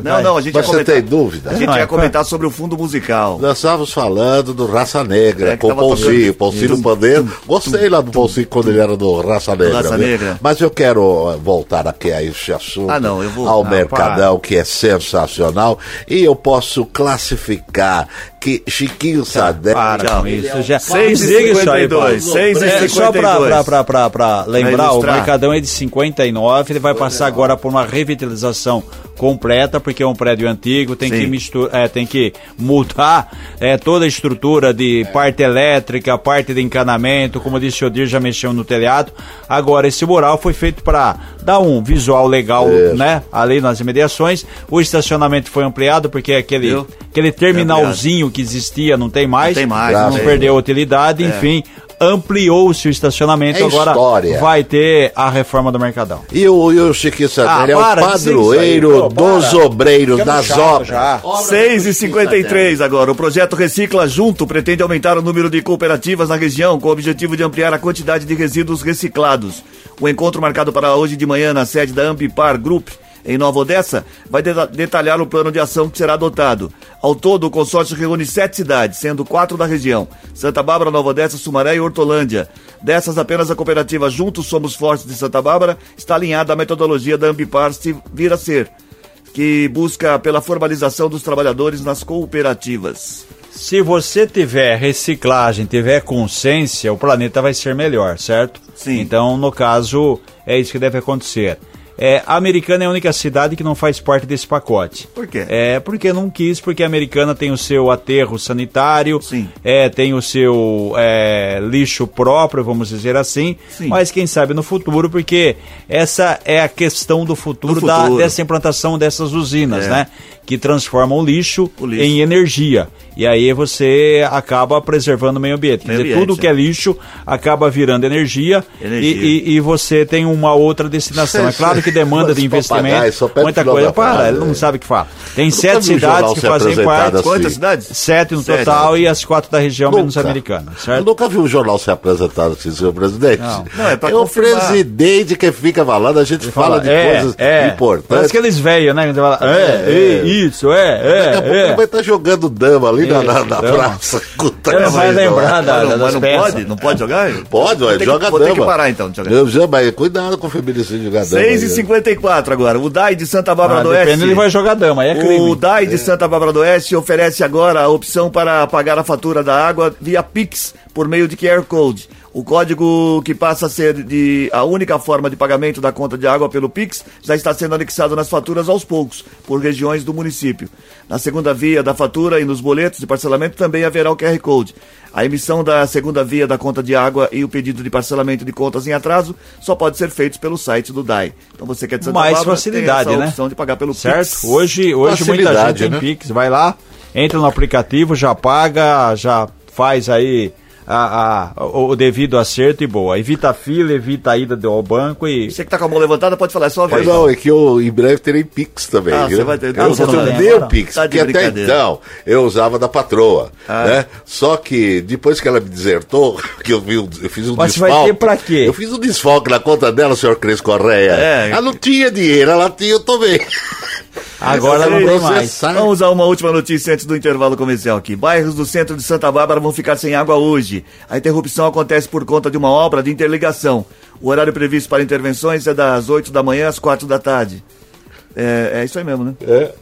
Speaker 1: Não, não, a gente
Speaker 3: Mas
Speaker 1: ia
Speaker 3: você
Speaker 1: comentar,
Speaker 3: tem dúvida?
Speaker 1: a gente
Speaker 2: Não, é,
Speaker 1: ia comentar sobre o fundo musical.
Speaker 3: Nós estávamos falando do Raça Negra,
Speaker 1: É,
Speaker 3: com o Poncinho, no Pandeiro. Gostei lá do Poncinho quando ele era do Raça Negra.
Speaker 1: Raça? Negra.
Speaker 3: Mas eu quero eh, voltar aqui a esse assunto.
Speaker 1: Ah, não, eu vou-
Speaker 3: Ao
Speaker 1: Ah,
Speaker 3: Mercadão, que é sensacional. E eu posso classificar que Chiquinho Sadé...
Speaker 2: Para com isso, já.
Speaker 1: Seis e
Speaker 2: Desliga isso aí,
Speaker 1: 52,
Speaker 2: Paulo.
Speaker 1: seis e
Speaker 2: É, só pra,
Speaker 1: 52.
Speaker 2: pra, pra, pra, pra lembrar, o. Mercadão é de 59, ele vai passar agora por uma revitalização completa, porque é um prédio antigo, tem
Speaker 1: Sim.
Speaker 2: que misturar, é, tem que mudar é, toda a estrutura de parte elétrica, parte de encanamento, como disse o Odir, já mexeu no telhado. Agora, esse mural foi feito para dar um visual legal, né, ali nas imediações. O estacionamento foi ampliado, porque aquele,
Speaker 1: Viu?
Speaker 2: aquele terminalzinho que existia não tem mais.
Speaker 1: tem mais,
Speaker 2: não
Speaker 1: não
Speaker 2: perdeu a utilidade, enfim, ampliou-se o estacionamento,
Speaker 3: É
Speaker 2: agora
Speaker 3: história.
Speaker 2: vai ter a reforma do Mercadão.
Speaker 3: E o, e o Chiquinho
Speaker 2: Ah,
Speaker 3: é o
Speaker 2: para, aí,
Speaker 3: padroeiro
Speaker 2: pô,
Speaker 3: dos
Speaker 2: para.
Speaker 3: obreiros,
Speaker 2: Ficamos
Speaker 3: das obras.
Speaker 2: já.
Speaker 1: 6 e 53 agora. O projeto Recicla Junto pretende aumentar o número de cooperativas na região com o objetivo de ampliar a quantidade de resíduos reciclados. O encontro marcado para hoje de manhã na sede da Ambipar Group em Nova Odessa vai de- detalhar o plano de ação que será adotado. Ao todo, o consórcio reúne sete cidades, sendo quatro da região: Santa Bárbara, Nova Odessa, Sumaré e Hortolândia. Dessas, apenas a cooperativa Juntos Somos Fortes de Santa Bárbara está alinhada à metodologia da Ambipar se vir a ser que busca pela formalização dos trabalhadores nas cooperativas.
Speaker 2: Se você tiver reciclagem, tiver consciência, o planeta vai ser melhor, certo?
Speaker 1: Sim.
Speaker 2: Então, no caso, é isso que deve acontecer. É, a Americana é a única cidade que não faz parte desse pacote.
Speaker 1: Por quê?
Speaker 2: É porque não quis, porque a Americana tem o seu aterro sanitário,
Speaker 1: Sim.
Speaker 2: é, tem o seu é, lixo próprio, vamos dizer assim.
Speaker 1: Sim.
Speaker 2: Mas quem sabe no futuro, porque essa é a questão do futuro,
Speaker 1: Do
Speaker 2: da-
Speaker 1: futuro.
Speaker 2: dessa implantação dessas usinas,
Speaker 1: É.
Speaker 2: né? Que transformam o lixo,
Speaker 1: O lixo.
Speaker 2: em energia. E aí você acaba preservando o meio ambiente. Quer
Speaker 1: Meio
Speaker 2: dizer,
Speaker 1: ambiente,
Speaker 2: tudo que é lixo acaba virando energia,
Speaker 1: Energia.
Speaker 2: E, e- e você tem uma outra destinação. É claro que demanda de investimento, muita coisa. Para, ele não
Speaker 3: né?
Speaker 2: sabe o que fala. Tem sete cidades que fazem parte.
Speaker 3: assim.
Speaker 1: Quantas cidades?
Speaker 2: Sete no
Speaker 1: Sete.
Speaker 2: total e as quatro da região, menos
Speaker 3: Nunca.
Speaker 2: americana,
Speaker 3: Eu
Speaker 2: certo?
Speaker 3: nunca vi um jornal ser apresentado assim, senhor presidente.
Speaker 2: Não.
Speaker 1: Não, é pra
Speaker 3: o presidente que fica falando, a gente fala, de
Speaker 2: é,
Speaker 3: coisas
Speaker 2: é. Parece
Speaker 3: importantes.
Speaker 2: aqueles velhos, né? que você fala, é,
Speaker 3: É.
Speaker 2: é, isso, é,
Speaker 3: Daqui a pouco
Speaker 2: é,
Speaker 3: ele vai
Speaker 2: é.
Speaker 3: estar jogando dama ali na, na
Speaker 2: dama.
Speaker 3: praça. Puta
Speaker 2: vai lembrar da-
Speaker 1: Mas não,
Speaker 2: das
Speaker 1: mas não
Speaker 2: peças.
Speaker 1: pode? Não pode jogar?
Speaker 3: Pode,
Speaker 1: ter que-
Speaker 3: joga
Speaker 1: Vou
Speaker 3: dama.
Speaker 1: ter que parar então de jogar.
Speaker 3: Eu já, mas cuidado com o feminicídio de jogar dama.
Speaker 1: 6 e
Speaker 3: aí.
Speaker 1: 54 agora. O DAI de Santa Bárbara
Speaker 2: Ah,
Speaker 1: do Oeste.
Speaker 2: ele vai jogar dama, aí é
Speaker 1: O
Speaker 2: crime.
Speaker 1: DAI de Santa Bárbara do Oeste oferece agora a opção para pagar a fatura da água via Pix por meio de QR Code. O código que passa a ser de a única forma de pagamento da conta de água pelo Pix já está sendo anexado nas faturas aos poucos, por regiões do município. Na segunda via da fatura e nos boletos de parcelamento também haverá o QR Code. A emissão da segunda via da conta de água e o pedido de parcelamento de contas em atraso só pode ser feitos pelo site do DAI. Então você quer de Santa
Speaker 2: mais
Speaker 1: Bárbara,
Speaker 2: facilidade,
Speaker 1: tem essa
Speaker 2: né?
Speaker 1: opção de pagar pelo
Speaker 2: Certo?
Speaker 1: Pix.
Speaker 2: Hoje, hoje muita gente tem
Speaker 3: né?
Speaker 2: Pix, vai lá, entra no aplicativo, já paga, já faz aí a, a- o, o devido acerto e boa. Evita a fila, evita a ida ao banco e.
Speaker 1: Você que tá com a mão levantada pode falar, é só
Speaker 3: É,
Speaker 1: vez.
Speaker 3: não, é que eu em breve terei Pix também.
Speaker 1: Ah,
Speaker 3: viu?
Speaker 1: você vai ter-
Speaker 3: Eu
Speaker 1: você
Speaker 3: vou ter
Speaker 2: agora?
Speaker 3: Pix,
Speaker 1: Tá de
Speaker 3: porque até então eu usava da patroa,
Speaker 1: Ah.
Speaker 3: né? Só que depois que ela me desertou, [laughs] que eu, vi, um- eu fiz um
Speaker 2: Mas vai
Speaker 3: desfalque.
Speaker 2: ter pra quê?
Speaker 3: Eu fiz um desfalque na conta dela, senhor Cris Correia.
Speaker 1: É.
Speaker 3: Ela não tinha dinheiro, ela tinha, eu tomei.
Speaker 2: Agora não tem mais.
Speaker 3: Processar.
Speaker 1: Vamos a uma última notícia antes do intervalo comercial aqui. Bairros do centro de Santa Bárbara vão ficar sem água hoje. A interrupção acontece por conta de uma obra de interligação. O horário previsto para intervenções é das 8 da manhã às 4 da tarde. É, é isso aí mesmo, né?
Speaker 3: É.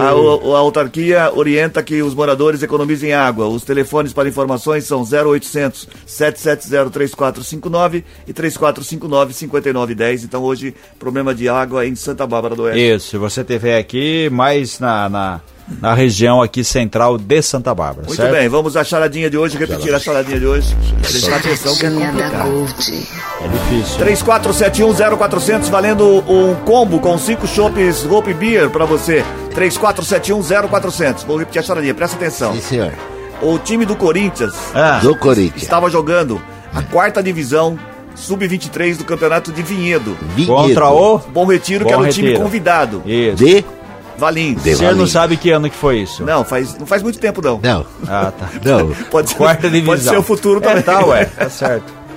Speaker 1: A, o- a autarquia orienta que os moradores economizem água. Os telefones para informações são 0800 770 3459 e 3459 5910. Então hoje, problema de água em Santa Bárbara do Oeste.
Speaker 2: Isso, se você tiver aqui, mais na, na, na região aqui central de Santa Bárbara,
Speaker 1: Muito
Speaker 2: certo?
Speaker 1: bem, vamos à charadinha de hoje, repetir a charadinha de hoje. Prestar atenção que é.
Speaker 2: É difícil.
Speaker 1: 34710400 valendo um combo com cinco chopes Hope Beer pra você. 34710400. Vou repetir a charadinha, presta atenção.
Speaker 3: Sim, senhor.
Speaker 1: O time do Corinthians
Speaker 2: Ah,
Speaker 3: Do Corinthians.
Speaker 1: estava jogando a quarta divisão sub-23 do campeonato de Vinhedo.
Speaker 3: Vinhedo.
Speaker 2: Contra o.
Speaker 1: Bom Retiro, que
Speaker 2: Bom
Speaker 1: era o time
Speaker 2: Retiro.
Speaker 1: convidado.
Speaker 2: Isso.
Speaker 3: De? De-
Speaker 2: Você não sabe que ano que foi isso?
Speaker 1: Não, faz, não faz muito tempo, não.
Speaker 3: Não,
Speaker 2: Ah, tá. [laughs]
Speaker 3: não.
Speaker 1: Pode ser,
Speaker 2: Quarta [laughs] divisão.
Speaker 1: pode ser o futuro também.
Speaker 2: É, tá, ué. Tá certo. [laughs]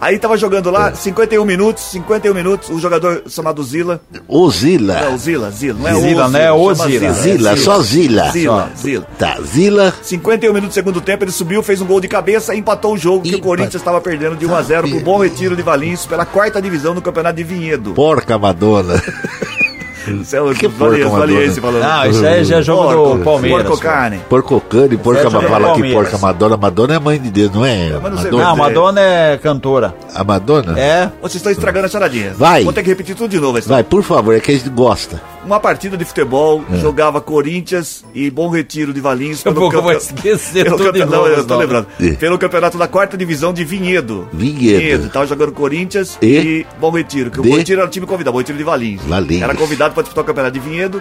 Speaker 1: Aí tava jogando lá, 51 minutos, 51 minutos, o jogador chamado Zila.
Speaker 3: O
Speaker 1: Não,
Speaker 3: Zila.
Speaker 1: o Zila, Zila, não é
Speaker 2: Zila,
Speaker 1: o
Speaker 2: não é o
Speaker 1: chama
Speaker 2: Zila.
Speaker 3: Zila, só Zila.
Speaker 1: Zila,
Speaker 2: Só.
Speaker 1: Zila.
Speaker 3: Tá, Zila.
Speaker 1: 51 minutos do segundo tempo, ele subiu, fez um gol de cabeça e empatou o jogo, que o Corinthians estava perdendo de 1 a 0 pro Bom Retiro de Valinhos pela quarta divisão do Campeonato de Vinhedo.
Speaker 3: Porca Madonna.
Speaker 1: Isso é o
Speaker 3: Que porca,
Speaker 1: valiense
Speaker 3: Madonna.
Speaker 1: falando.
Speaker 2: Não, isso aí já é jogo
Speaker 1: Porco,
Speaker 2: do Palmeiras.
Speaker 1: Porco carne.
Speaker 3: Porco cane, porca
Speaker 2: É,
Speaker 3: fala que porca Madonna. Madonna é mãe de Deus, não é?
Speaker 1: não sei
Speaker 2: Não, a
Speaker 3: Madonna.
Speaker 2: Madonna é cantora.
Speaker 3: A Madonna?
Speaker 2: É.
Speaker 1: Vocês estão estragando a charadinha.
Speaker 3: Vai.
Speaker 1: Vou ter que repetir tudo de novo.
Speaker 3: Vai, por favor, é que a gente gosta.
Speaker 1: Uma partida de futebol,
Speaker 3: É.
Speaker 1: jogava Corinthians e Bom Retiro de Valinhos.
Speaker 2: Eu vou,
Speaker 1: campe-
Speaker 2: vou esquecer
Speaker 1: pelo campe-
Speaker 2: novo.
Speaker 1: Não, eu tô lembrando.
Speaker 3: É.
Speaker 1: Pelo campeonato da quarta divisão de Vinhedo.
Speaker 3: Vinhedo.
Speaker 1: Tava jogando Corinthians
Speaker 3: E?
Speaker 1: e, Bom Retiro. Que
Speaker 3: De?
Speaker 1: o Bom Retiro era o time convidado, Bom Retiro de Valinhos.
Speaker 3: Valinhos.
Speaker 1: Era convidado para disputar o campeonato de Vinhedo.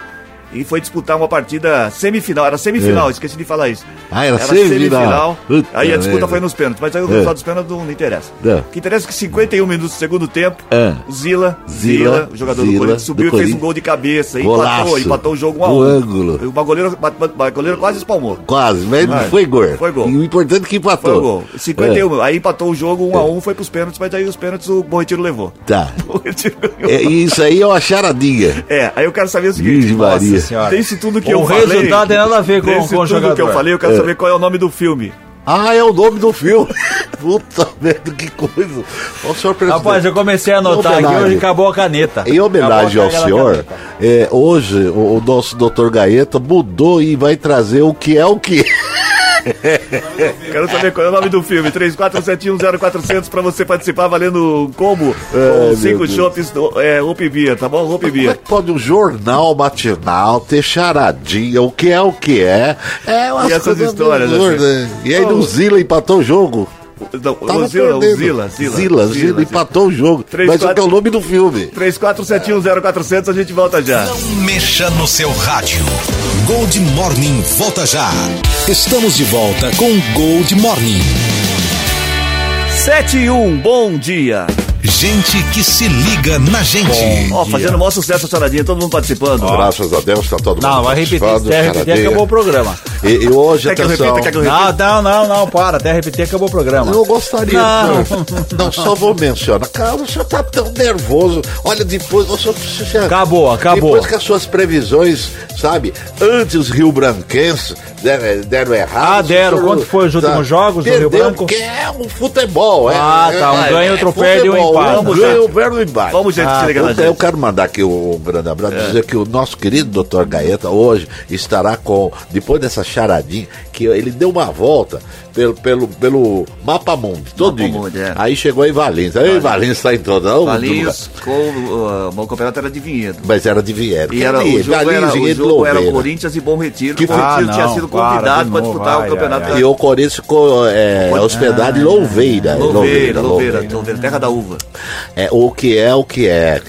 Speaker 1: E foi disputar uma partida semifinal, era semifinal,
Speaker 3: É.
Speaker 1: esqueci de falar isso.
Speaker 3: Ah, era semifinal. Puta
Speaker 1: Aí a disputa
Speaker 3: merda.
Speaker 1: foi nos pênaltis, mas aí o
Speaker 3: É.
Speaker 1: resultado dos pênaltis não interessa.
Speaker 3: Não.
Speaker 1: O que interessa é que 51 minutos do segundo tempo,
Speaker 3: É.
Speaker 1: o Zila,
Speaker 3: Zila,
Speaker 1: Zila, o jogador
Speaker 3: Zila,
Speaker 1: do Corinthians,
Speaker 3: do
Speaker 1: subiu e fez um gol de cabeça.
Speaker 3: Golaço.
Speaker 1: empatou, empatou o jogo 1 a 1
Speaker 3: ângulo.
Speaker 1: O goleiro, o goleiro quase espalmou.
Speaker 3: Quase, mas não foi gol.
Speaker 1: Foi gol.
Speaker 3: E o importante é que empatou.
Speaker 1: Foi o gol. 51, aí empatou o jogo 1 a 1 foi pros pênaltis, mas aí os pênaltis o Bom Retiro levou.
Speaker 3: Tá. [laughs]
Speaker 1: O Bom Retiro ganhou.
Speaker 3: É, isso aí é uma charadinha.
Speaker 1: É, aí eu quero saber o seguinte.
Speaker 3: Virgem Maria.
Speaker 2: Senhora.
Speaker 1: Desse tudo que
Speaker 2: O
Speaker 1: eu falei.
Speaker 2: resultado tem nada a ver com- com o
Speaker 1: tudo
Speaker 2: jogador.
Speaker 1: que eu falei, eu quero saber qual é o nome do filme.
Speaker 3: Ah, é o nome do filme. [laughs] Puta merda, que coisa. Ó, senhor presidente.
Speaker 2: Rapaz, eu comecei a anotar aqui, hoje acabou a caneta.
Speaker 3: Em homenagem ao senhor, é, hoje o, o nosso doutor Gaeta mudou e vai trazer o que é o que.
Speaker 1: Quero saber qual é o nome do filme. 34710400 pra você participar valendo um combo
Speaker 3: Ai,
Speaker 1: com cinco do é, Hope Beer, tá bom? Hope
Speaker 3: Como é
Speaker 1: Beer.
Speaker 3: que pode um jornal matinal ter charadinha? O que é o que é? É umas
Speaker 1: E essas histórias, assim?
Speaker 3: E aí no Zila empatou o jogo.
Speaker 1: Não,
Speaker 3: Tava
Speaker 1: o Zila,
Speaker 3: perdendo.
Speaker 1: Zila, Zila.
Speaker 3: Zila, Zila, empatou o jogo.
Speaker 1: Três,
Speaker 3: Mas o
Speaker 1: quatro-
Speaker 3: que é o nome do filme?
Speaker 1: 34710400, a gente volta já.
Speaker 4: Não mexa no seu rádio. Gold Morning volta já. Estamos de volta com Gold Morning.
Speaker 1: 7 e 1, bom dia.
Speaker 4: Gente que se liga na gente.
Speaker 1: Ó, fazendo o maior sucesso a charadinha, todo mundo participando.
Speaker 3: Graças a Deus, tá todo mundo
Speaker 2: Não, vai repetir.
Speaker 3: participando,
Speaker 2: repetir, acabou o programa.
Speaker 3: E, e hoje,
Speaker 1: Quer que eu
Speaker 3: atenção...
Speaker 1: repita? Quer que eu repita?
Speaker 2: Não, não, não, não, para. Até repetir, acabou o programa.
Speaker 3: Eu gostaria.
Speaker 2: Não.
Speaker 3: senhor. [laughs] Não, só vou mencionar. Cara, o senhor tá tão nervoso. Olha, depois. O senhor, o senhor-
Speaker 2: Acabou, acabou.
Speaker 3: Depois que as suas previsões, sabe, antes os Rio Branquenses deram, deram errado.
Speaker 2: Ah, deram.
Speaker 3: o senhor-
Speaker 2: Quanto foi os últimos jogos do Rio Branco?
Speaker 3: Porque é um futebol. é-
Speaker 2: Ah, tá, um
Speaker 3: é-
Speaker 2: ganha,
Speaker 3: é
Speaker 2: outro perde e um empate.
Speaker 3: Um ganha, um perde e um empate.
Speaker 1: Vamos, gente,
Speaker 2: Ah,
Speaker 1: se liga na
Speaker 3: Eu,
Speaker 1: gente.
Speaker 3: eu quero mandar aqui um grande abraço,
Speaker 2: É.
Speaker 3: dizer que o nosso querido doutor Gaeta hoje estará com, depois dessa charadinha, que ele deu uma volta pelo, pelo, pelo mapa mundo, todinho.
Speaker 1: mundo, é.
Speaker 3: Aí chegou em Valinhos. Aí Valinhos está em todo todo
Speaker 1: com uh, o campeonato era de Vinhedo.
Speaker 3: Mas era de Vinhedo.
Speaker 1: E era, o jogo, era,
Speaker 3: Valinhos,
Speaker 1: o
Speaker 3: Vinhedo,
Speaker 1: jogo era. Corinthians e Bom Retiro.
Speaker 3: Que
Speaker 1: o Bom Retiro
Speaker 2: Ah,
Speaker 1: tinha sido convidado para disputar o campeonato.
Speaker 2: ai, ai.
Speaker 3: E o Corinthians ficou é, hospedado em Louveira.
Speaker 1: Louveira, Louveira, Louveira, terra da uva.
Speaker 3: É, o que é o que é.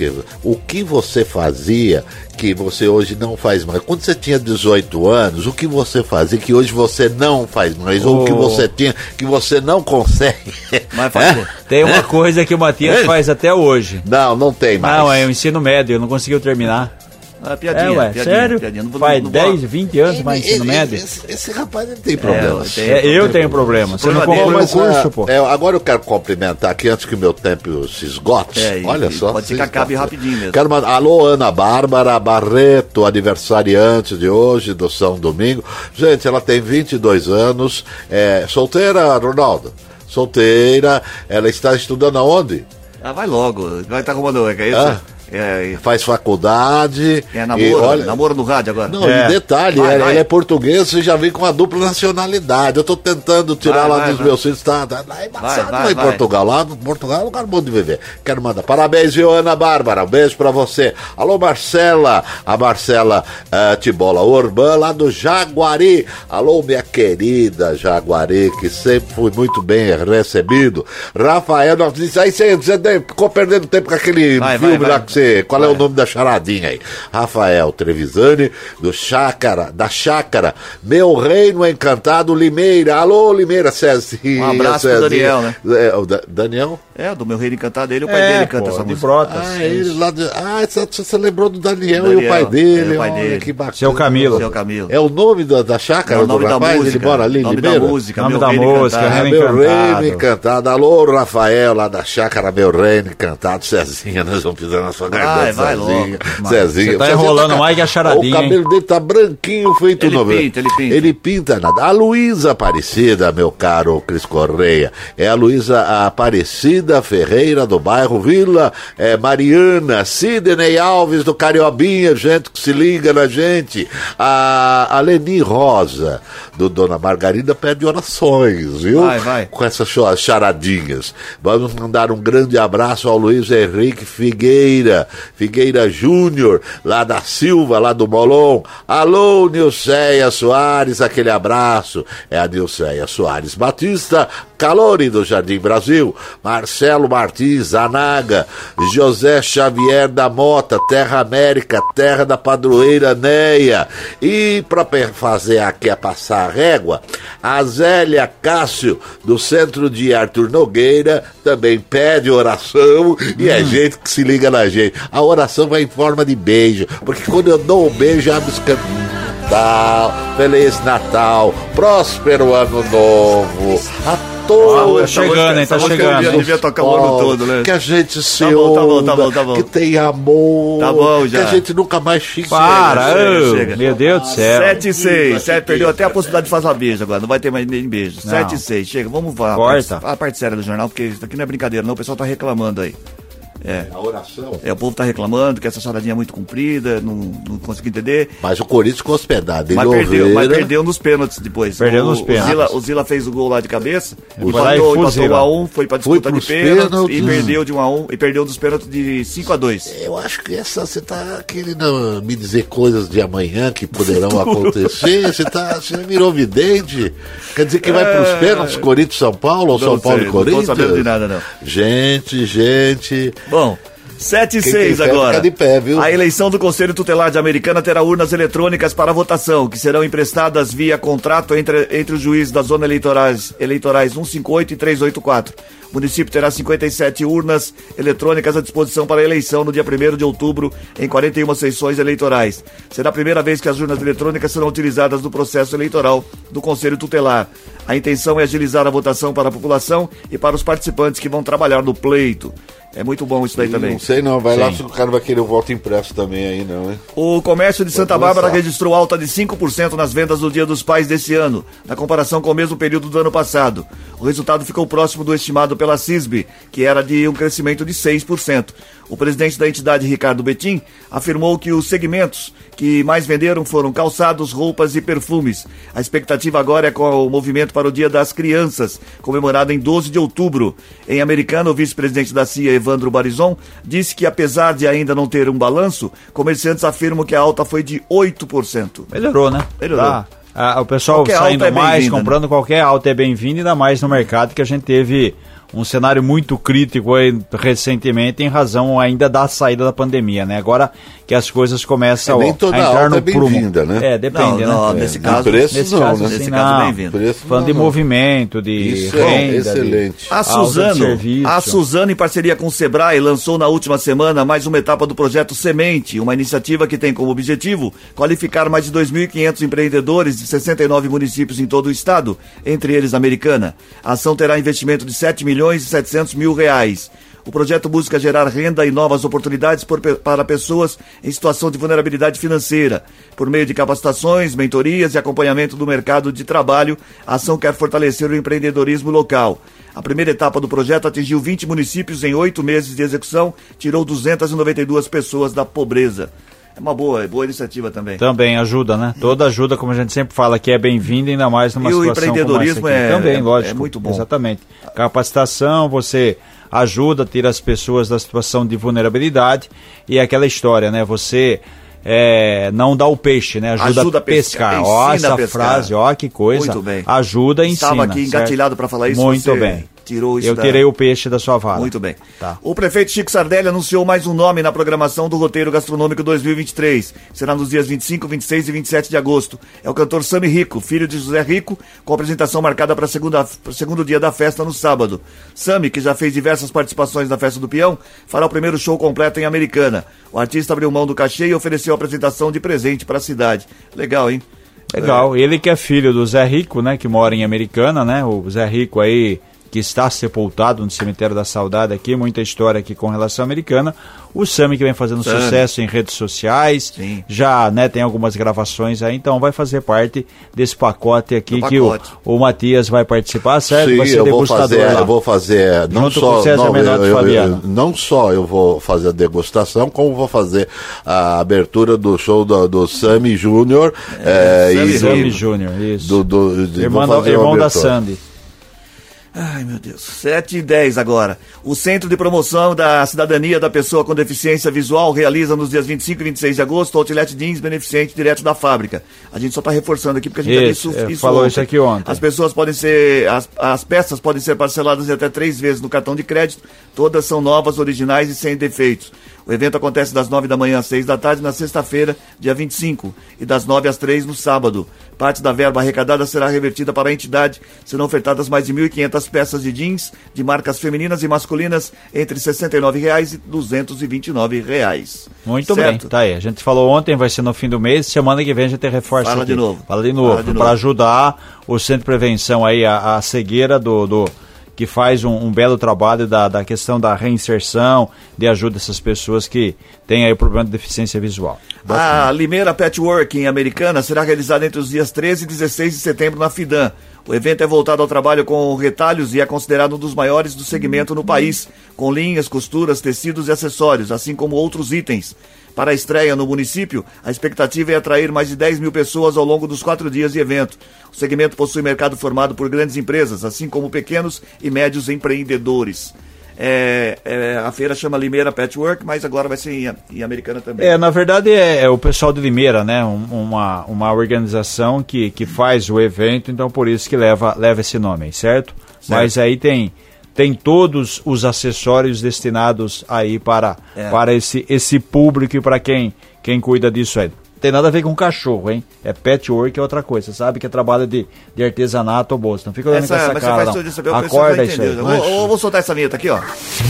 Speaker 3: O que você fazia que você hoje não faz mais? Quando você tinha 18 anos, o que você fazia que hoje você não faz mais? Ou o que
Speaker 2: Oh.
Speaker 3: você tinha que você não consegue? [laughs]
Speaker 1: Mas fazer.
Speaker 2: Tem uma coisa que o Matias
Speaker 3: É?
Speaker 2: faz até hoje.
Speaker 3: Não, não tem mais.
Speaker 2: Não, é o ensino médio, não conseguiu terminar.
Speaker 1: Ah, piadinha,
Speaker 2: É, ué,
Speaker 1: piadinha,
Speaker 2: sério?
Speaker 1: piadinha. Não vou-
Speaker 2: Faz
Speaker 1: não vou-
Speaker 2: 10, 20 anos vai ensino médio.
Speaker 3: Esse, esse rapaz ele tem problemas.
Speaker 1: tem.
Speaker 2: É, eu tenho problema. Você não concluiu o curso,
Speaker 3: ah,
Speaker 2: pô.
Speaker 3: é, agora eu quero cumprimentar aqui antes que o meu tempo se esgote.
Speaker 1: É,
Speaker 3: Olha
Speaker 1: e
Speaker 3: só.
Speaker 1: pode ser
Speaker 3: se
Speaker 1: que acabe rapidinho mesmo.
Speaker 3: Quero mandar, alô, Ana Bárbara Barreto, aniversariante de hoje, do São Domingo. Gente, ela tem 22 anos, é solteira, Ronaldo? Solteira, ela está estudando aonde?
Speaker 1: Ah, vai logo. Vai estar arrumando. É, isso?
Speaker 3: Ah.
Speaker 1: É,
Speaker 3: Faz faculdade.
Speaker 1: é
Speaker 3: e
Speaker 1: namoro,
Speaker 3: olha-
Speaker 1: namoro no rádio agora.
Speaker 3: Não,
Speaker 2: É.
Speaker 3: e detalhe,
Speaker 1: Vai,
Speaker 3: ela,
Speaker 1: vai.
Speaker 3: ela é portuguesa, você já vem com a dupla nacionalidade. Eu tô tentando tirar
Speaker 1: Vai,
Speaker 3: lá
Speaker 1: vai,
Speaker 3: dos
Speaker 1: vai.
Speaker 3: meus filhos, tá, tá lá embaçado
Speaker 1: vai,
Speaker 3: lá em
Speaker 1: vai.
Speaker 3: Portugal. Lá no Portugal é um lugar bom de viver. Quero mandar parabéns, viu, Ana Bárbara? Um beijo pra você. Alô, Marcela, a Marcela eh, Tibola Urbana, lá do Jaguari. Alô, minha querida Jaguari, que sempre fui muito bem recebido. Rafael, nós disse aí você, você ficou perdendo tempo com aquele
Speaker 1: Vai,
Speaker 3: filme
Speaker 1: vai,
Speaker 3: lá que você você. Qual é o nome da charadinha aí? Rafael Trevisani, do Chácara, da Chácara. Meu Reino Encantado, Limeira. Alô, Limeira, Cezinha.
Speaker 1: Um abraço pro
Speaker 3: Cezinha.
Speaker 1: Daniel, né?
Speaker 3: É, o Da- Daniel?
Speaker 1: É, do meu reino encantado, ele e o pai
Speaker 2: É,
Speaker 1: dele canta
Speaker 2: pô,
Speaker 1: essa
Speaker 2: de
Speaker 1: música.
Speaker 2: Brotas.
Speaker 3: Ah, ele lá de... Ah, você- você lembrou do Daniel, e
Speaker 1: Daniel,
Speaker 3: o pai
Speaker 1: é,
Speaker 3: dele.
Speaker 1: o pai
Speaker 3: olha,
Speaker 1: dele.
Speaker 3: que bacana.
Speaker 2: Seu Camilo.
Speaker 1: Seu Camilo.
Speaker 3: É o nome da, da chácara
Speaker 1: É o nome
Speaker 3: do
Speaker 1: da
Speaker 3: rapaz?
Speaker 1: música.
Speaker 3: Ele mora ali
Speaker 1: nome
Speaker 3: Limeira?
Speaker 1: da música,
Speaker 2: Nome
Speaker 1: meu
Speaker 2: da
Speaker 1: reino
Speaker 2: música,
Speaker 1: encantado.
Speaker 2: Reino
Speaker 3: meu reino encantado. Alô, Rafael, lá da chácara, meu reino encantado. Cezinha, nós vamos pisar na sua garganta,
Speaker 1: vai
Speaker 3: Cezinha.
Speaker 1: logo.
Speaker 3: Cezinha.
Speaker 2: Você tá enrolando
Speaker 3: ca-
Speaker 2: mais que a charadinha,
Speaker 3: O cabelo dele tá branquinho, feito
Speaker 1: Ele
Speaker 3: novelo.
Speaker 1: pinta, ele pinta.
Speaker 3: Ele pinta nada. A Luísa Aparecida, meu caro Cris Correia, é a Luísa Aparecida Ferreira, do bairro Vila é, Mariana, Sidney Alves, do Cariobinha, gente que se liga na gente. A, a Leni Rosa, do Dona Margarida, pede orações, viu?
Speaker 1: Vai, vai.
Speaker 3: com essas charadinhas. Vamos mandar um grande abraço ao Luiz Henrique Figueira, Figueira Júnior, lá da Silva, lá do Molon. Alô, Nilceia Soares, aquele abraço. É a Nilceia Soares Batista, Calori do Jardim Brasil, Marcelo Martins, Anaga, José Xavier da Mota, Terra América, terra da padroeira Neia. E para fazer aqui a passar a régua, a Zélia Cássio, do centro de Arthur Nogueira, também pede oração e é gente que se liga na gente. A oração vai em forma de beijo, porque quando eu dou um beijo, abre os caminhos. Natal, Feliz Natal, próspero ano novo. A todos.
Speaker 2: tá chegando, hein, tá
Speaker 1: música
Speaker 2: chegando.
Speaker 1: Devia, devia tocar o ano todo, né?
Speaker 3: Que a gente se
Speaker 1: Tá bom, tá bom, tá bom, tá bom.
Speaker 3: que tem amor,
Speaker 1: Tá bom, já.
Speaker 3: que a gente nunca mais fique
Speaker 2: Para,
Speaker 1: chega,
Speaker 2: ô,
Speaker 1: chega.
Speaker 2: meu Deus do céu.
Speaker 1: 7 e 6. Sete, perdeu até a possibilidade de fazer uma beijo agora. Não vai ter mais nem beijo. 7 e 6. Chega, vamos lá.
Speaker 2: Corta.
Speaker 1: A parte séria do jornal, porque isso aqui não é brincadeira, não. O pessoal tá reclamando aí. É.
Speaker 3: A oração.
Speaker 1: É, o povo tá reclamando que essa charadinha é muito comprida, não, não consegui entender.
Speaker 3: Mas o Corinthians ficou hospedado
Speaker 1: Mas perdeu, mas perdeu nos pênaltis depois.
Speaker 2: Perdeu
Speaker 1: o,
Speaker 2: nos
Speaker 1: o
Speaker 2: pênaltis.
Speaker 1: Zila, o Zila fez o gol lá de cabeça,
Speaker 2: Foi e
Speaker 1: empatou, empatou 1 a 1 foi pra
Speaker 3: Foi
Speaker 1: disputa de
Speaker 3: pros
Speaker 1: pênaltis,
Speaker 3: pênaltis.
Speaker 1: e perdeu de 1 a 1 e perdeu dos pênaltis de 5 a 2
Speaker 3: Eu acho que essa você tá querendo me dizer coisas de amanhã que poderão acontecer. Você tá, você virou vidente. Quer dizer que vai para os pênaltis Corinthians São Paulo ou
Speaker 1: Não
Speaker 3: São Paulo
Speaker 1: sei,
Speaker 3: e
Speaker 1: não tô
Speaker 3: Corinthians?
Speaker 1: sabendo de nada, não.
Speaker 3: Gente, gente.
Speaker 1: Bom, 7 e
Speaker 3: Quem
Speaker 1: 6
Speaker 3: tem fé,
Speaker 1: agora.
Speaker 3: de pé, viu?
Speaker 1: A eleição do Conselho Tutelar de Americana terá urnas eletrônicas para votação, que serão emprestadas via contrato entre, entre os juízes das zonas eleitorais, eleitorais 158 e 384. O município terá 57 urnas eletrônicas à disposição para a eleição no dia 1 de outubro, em 41 sessões eleitorais. Será a primeira vez que as urnas eletrônicas serão utilizadas no processo eleitoral do Conselho Tutelar. A intenção é agilizar a votação para a população e para os participantes que vão trabalhar no pleito. É muito bom isso daí também.
Speaker 3: Não sei não, vai lá
Speaker 2: Sim.
Speaker 3: se o cara vai querer o voto impresso também aí, não, hein?
Speaker 1: O comércio de Santa
Speaker 3: começar.
Speaker 1: Bárbara registrou alta de 5% nas vendas do Dia dos Pais desse ano, na comparação com o mesmo período do ano passado. O resultado ficou próximo do estimado pela CISB, que era de um crescimento de 6%. O presidente da entidade, Ricardo Betim, afirmou que os segmentos que mais venderam foram calçados, roupas e perfumes. A expectativa agora é com o movimento para o Dia das Crianças, comemorado em 12 de outubro. Em Americana, o vice-presidente da CIA, Evandro Barizon, disse que apesar de ainda não ter um balanço, comerciantes afirmam que a alta foi de 8%.
Speaker 2: Melhorou, né?
Speaker 1: Melhorou.
Speaker 2: Tá. Ah, o pessoal
Speaker 1: Qualquer
Speaker 2: saindo
Speaker 1: alta é
Speaker 2: mais,
Speaker 1: bem-vinda,
Speaker 2: comprando qualquer alta é bem-vindo, ainda mais no mercado que a gente teve um cenário muito crítico aí recentemente em razão ainda da saída da pandemia, né? Agora que as coisas começam
Speaker 3: É, nem
Speaker 2: a
Speaker 3: toda
Speaker 2: entrar
Speaker 3: alta
Speaker 2: no
Speaker 3: é
Speaker 2: prumo.
Speaker 3: bem-vinda, né?
Speaker 2: É, depende,
Speaker 1: Não, não,
Speaker 2: né?
Speaker 1: nesse
Speaker 3: É,
Speaker 1: caso-
Speaker 3: preço
Speaker 2: Nesse
Speaker 3: não,
Speaker 2: caso,
Speaker 3: né?
Speaker 1: Nesse caso,
Speaker 2: não.
Speaker 1: bem-vindo.
Speaker 3: Preço
Speaker 2: Falando de
Speaker 3: não.
Speaker 2: movimento, de
Speaker 3: Isso é
Speaker 2: renda, de-
Speaker 1: A
Speaker 3: excelente.
Speaker 2: de
Speaker 1: Suzano,
Speaker 2: serviço.
Speaker 1: a Suzano, em parceria com o Sebrae, lançou na última semana mais uma etapa do projeto Semente, uma iniciativa que tem como objetivo qualificar mais de 2.500 empreendedores de 69 municípios em todo o estado, entre eles Americana. A ação terá investimento de 7 milhões e 700 mil reais. O projeto busca gerar renda e novas oportunidades por para pessoas em situação de vulnerabilidade financeira. Por meio de capacitações, mentorias e acompanhamento do mercado de trabalho, a ação quer fortalecer o empreendedorismo local. A primeira etapa do projeto atingiu 20 municípios em oito meses de execução, tirou 292 pessoas da pobreza. É uma boa, boa iniciativa também.
Speaker 2: Também ajuda, né? Toda ajuda, como a gente sempre fala, que é bem-vinda, ainda mais numa
Speaker 1: E o
Speaker 2: situação
Speaker 1: empreendedorismo
Speaker 2: como essa aqui.
Speaker 1: é-
Speaker 2: Também,
Speaker 1: é-
Speaker 2: lógico.
Speaker 1: é muito bom.
Speaker 2: Exatamente. Capacitação, você ajuda a tirar as pessoas da situação de vulnerabilidade e é aquela história, né? Você é, não dá o peixe, né? Ajuda,
Speaker 1: Ajuda
Speaker 2: a
Speaker 1: pescar,
Speaker 2: pescar. Ó, essa
Speaker 1: pescar.
Speaker 2: frase, ó, que coisa.
Speaker 1: Muito bem.
Speaker 2: Ajuda e ensina.
Speaker 1: Estava aqui engatilhado para falar isso.
Speaker 2: Muito
Speaker 1: você
Speaker 2: bem.
Speaker 1: Tirou isso
Speaker 2: Eu
Speaker 1: da-
Speaker 2: tirei o peixe da sua vara.
Speaker 1: Muito bem.
Speaker 2: Tá.
Speaker 1: O prefeito Chico Sardelli anunciou mais um nome na programação do roteiro gastronômico 2023. Será nos dias 25, 26 e 27 de agosto. É o cantor Sami Rico, filho de José Rico, com apresentação marcada para o segundo dia da festa no sábado. Sami, que já fez diversas participações na festa do peão, fará o primeiro show completo em Americana. O artista abriu mão do cachê e ofereceu a apresentação de presente para a cidade. Legal, hein?
Speaker 2: Legal. Ele que é filho do Zé Rico, né? Que mora em Americana, né? O Zé Rico aí que está sepultado no cemitério da Saudade aqui, muita história aqui com relação à Americana. O Sami que vem fazendo
Speaker 1: Sami.
Speaker 2: sucesso em redes sociais,
Speaker 1: Sim.
Speaker 2: já né, tem algumas gravações aí, então vai fazer parte desse pacote aqui
Speaker 1: Do
Speaker 2: que o,
Speaker 1: pacote.
Speaker 2: o Matias vai participar, certo?
Speaker 3: Sim,
Speaker 2: vai ser
Speaker 3: eu vou
Speaker 2: degustador
Speaker 3: fazer,
Speaker 2: lá.
Speaker 3: eu vou fazer não
Speaker 2: Junto com
Speaker 3: só
Speaker 2: o César
Speaker 3: não,
Speaker 2: Menotti
Speaker 3: eu- eu-
Speaker 2: Fabiano.
Speaker 3: eu- não só eu vou fazer a degustação, como vou fazer a abertura do show do, do Sammy Júnior é,
Speaker 1: Sammy
Speaker 3: e
Speaker 2: Sami
Speaker 1: Rico.
Speaker 2: Júnior, isso.
Speaker 3: do, do,
Speaker 2: irmão irmão da. Sandy.
Speaker 1: Ai, meu Deus. 7 e 10 agora. O Centro de Promoção da Cidadania da Pessoa com Deficiência Visual realiza nos dias 25 e 26 de agosto o Outlet Jeans Beneficente direto da fábrica. A gente só está reforçando aqui porque a gente
Speaker 2: Isso,
Speaker 1: já
Speaker 2: é,
Speaker 1: isso
Speaker 2: falou
Speaker 1: ontem.
Speaker 2: isso aqui ontem.
Speaker 1: As pessoas podem ser. As, as peças podem ser parceladas até três vezes no cartão de crédito. Todas são novas, originais e sem defeitos. O evento acontece das 9 da manhã às 6 da tarde na sexta-feira, dia 25, e das 9 às 3 no sábado. Parte da verba arrecadada será revertida para a entidade. Serão ofertadas mais de 1.500 peças de jeans de marcas femininas e masculinas entre 69 reais e 229 reais.
Speaker 2: Muito
Speaker 1: Certo?
Speaker 2: bem, tá aí. A gente falou ontem, vai ser no fim do mês, semana que vem a gente reforça
Speaker 1: Fala
Speaker 2: aqui.
Speaker 1: de novo.
Speaker 2: Fala de novo, para ajudar o Centro de Prevenção aí, a, a cegueira do, do- que faz um, um belo trabalho da, da questão da reinserção, de ajuda essas pessoas que têm aí problema de deficiência visual.
Speaker 1: A Limeira Patchwork em Americana será realizada entre os dias 13 e 16 de setembro na Fidan. O evento é voltado ao trabalho com retalhos e é considerado um dos maiores do segmento no país, com linhas, costuras, tecidos e acessórios, assim como outros itens. Para a estreia no município, a expectativa é atrair mais de 10 mil pessoas ao longo dos quatro dias de evento. O segmento possui mercado formado por grandes empresas, assim como pequenos e médios empreendedores. É, é, a feira chama Limeira Patchwork, mas agora vai ser em, em Americana também.
Speaker 2: É, na verdade é, é o pessoal de Limeira, né? Um- uma, uma organização que, que faz o evento, então por isso que leva, leva esse nome, aí, certo? Mas aí tem, tem todos os acessórios destinados aí para,
Speaker 1: É.
Speaker 2: para esse, esse público e para quem, quem cuida disso aí. Tem nada a ver com cachorro, hein? É patchwork é outra coisa. Você sabe que é trabalho de, de artesanato ou bolsa. Não fica olhando
Speaker 1: Essa,
Speaker 2: com essa
Speaker 1: mas
Speaker 2: cara,
Speaker 1: você faz
Speaker 2: não.
Speaker 1: tudo isso, eu
Speaker 2: Acorda isso aí.
Speaker 1: Eu vou, eu vou soltar essa vinheta aqui, ó.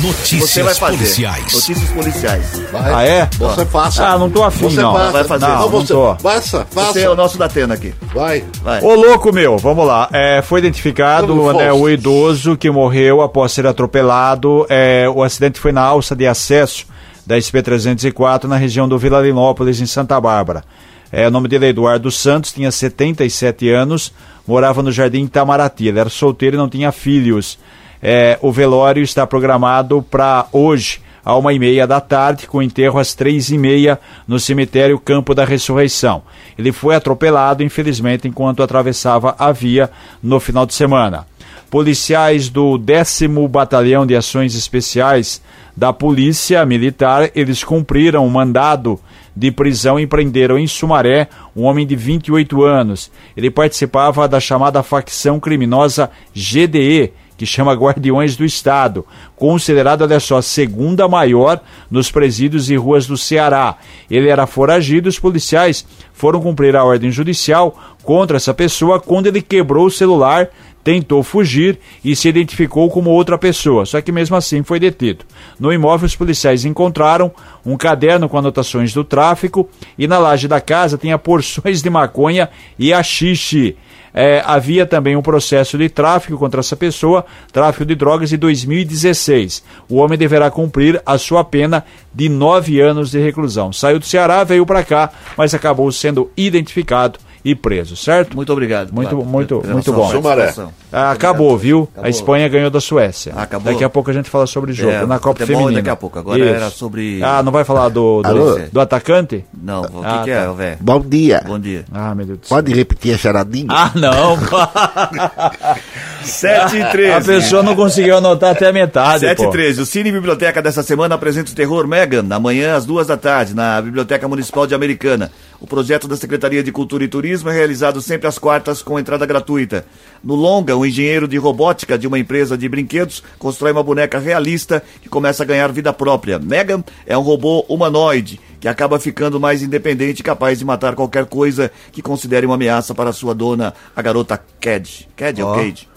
Speaker 4: Notícias
Speaker 1: Você vai fazer.
Speaker 4: policiais.
Speaker 1: Notícias policiais.
Speaker 3: Vai.
Speaker 2: Ah, é?
Speaker 3: Você faça.
Speaker 2: Ah, não tô afim,
Speaker 3: Você
Speaker 2: não.
Speaker 3: faça.
Speaker 1: Vai fazer.
Speaker 2: Não,
Speaker 3: Não,
Speaker 2: não
Speaker 3: você,
Speaker 2: tô.
Speaker 3: faça, faça.
Speaker 1: Você é o nosso da Atena aqui.
Speaker 3: Vai.
Speaker 1: Vai.
Speaker 2: Ô louco meu, vamos lá. É, foi identificado né, o idoso que morreu após ser atropelado. É, o acidente foi na alça de acesso da SP-304 na região do Vila Linópolis, em Santa Bárbara. É, o nome dele é Eduardo Santos, tinha 77 anos, morava no Jardim Itamaraty. Ele era solteiro e não tinha filhos. É, o velório está programado para hoje, à uma e meia da tarde, com enterro às três e meia no cemitério Campo da Ressurreição. Ele foi atropelado, infelizmente, enquanto atravessava a via no final de semana. Policiais do 10 Batalhão de Ações Especiais da Polícia Militar, eles cumpriram um mandado de prisão e prenderam em Sumaré um homem de 28 anos. Ele participava da chamada facção criminosa GDE, que chama Guardiões do Estado, considerado, olha só, segunda maior nos presídios e ruas do Ceará. Ele era foragido, os policiais foram cumprir a ordem judicial contra essa pessoa quando ele quebrou o celular, tentou fugir e se identificou como outra pessoa, só que mesmo assim foi detido. No imóvel, os policiais encontraram um caderno com anotações do tráfico e na laje da casa tinha porções de maconha e haxixe. É, havia também um processo de tráfico contra essa pessoa, tráfico de drogas de 2016. O homem deverá cumprir a sua pena de nove anos de reclusão. Saiu do Ceará, veio para cá, mas acabou sendo identificado e preso, certo?
Speaker 1: Muito obrigado.
Speaker 2: Muito,
Speaker 1: Flávio,
Speaker 2: muito,
Speaker 1: pela
Speaker 2: muito bom.
Speaker 3: Sumaré.
Speaker 2: Ah, acabou, viu?
Speaker 1: Acabou.
Speaker 2: A Espanha ganhou da Suécia.
Speaker 1: Ah, acabou?
Speaker 2: Daqui a pouco a gente fala sobre o jogo,
Speaker 1: É,
Speaker 2: na Copa Feminina.
Speaker 1: daqui a pouco. Agora era sobre-
Speaker 2: Ah, não vai falar do, do, do atacante?
Speaker 1: Não, o que,
Speaker 2: Ah,
Speaker 1: que
Speaker 2: tá.
Speaker 1: é, velho?
Speaker 3: Bom dia.
Speaker 1: Bom dia.
Speaker 2: Ah, meu Deus do céu.
Speaker 3: Pode repetir a charadinha?
Speaker 2: Ah, não. [laughs]
Speaker 1: 7 e 13.
Speaker 2: a pessoa não conseguiu anotar até a metade,
Speaker 1: 7
Speaker 2: pô.
Speaker 1: e 13. O Cine Biblioteca dessa semana apresenta o terror Megan, amanhã às duas da tarde, na Biblioteca Municipal de Americana. O projeto da Secretaria de Cultura e Turismo é realizado sempre às quartas com entrada gratuita. No longa, um engenheiro de robótica de uma empresa de brinquedos constrói uma boneca realista que começa a ganhar vida própria. Megan é um robô humanoide que acaba ficando mais independente e capaz de matar qualquer coisa que considere uma ameaça para sua dona, a garota Cad. Cad ou
Speaker 2: Ó.
Speaker 1: Cade?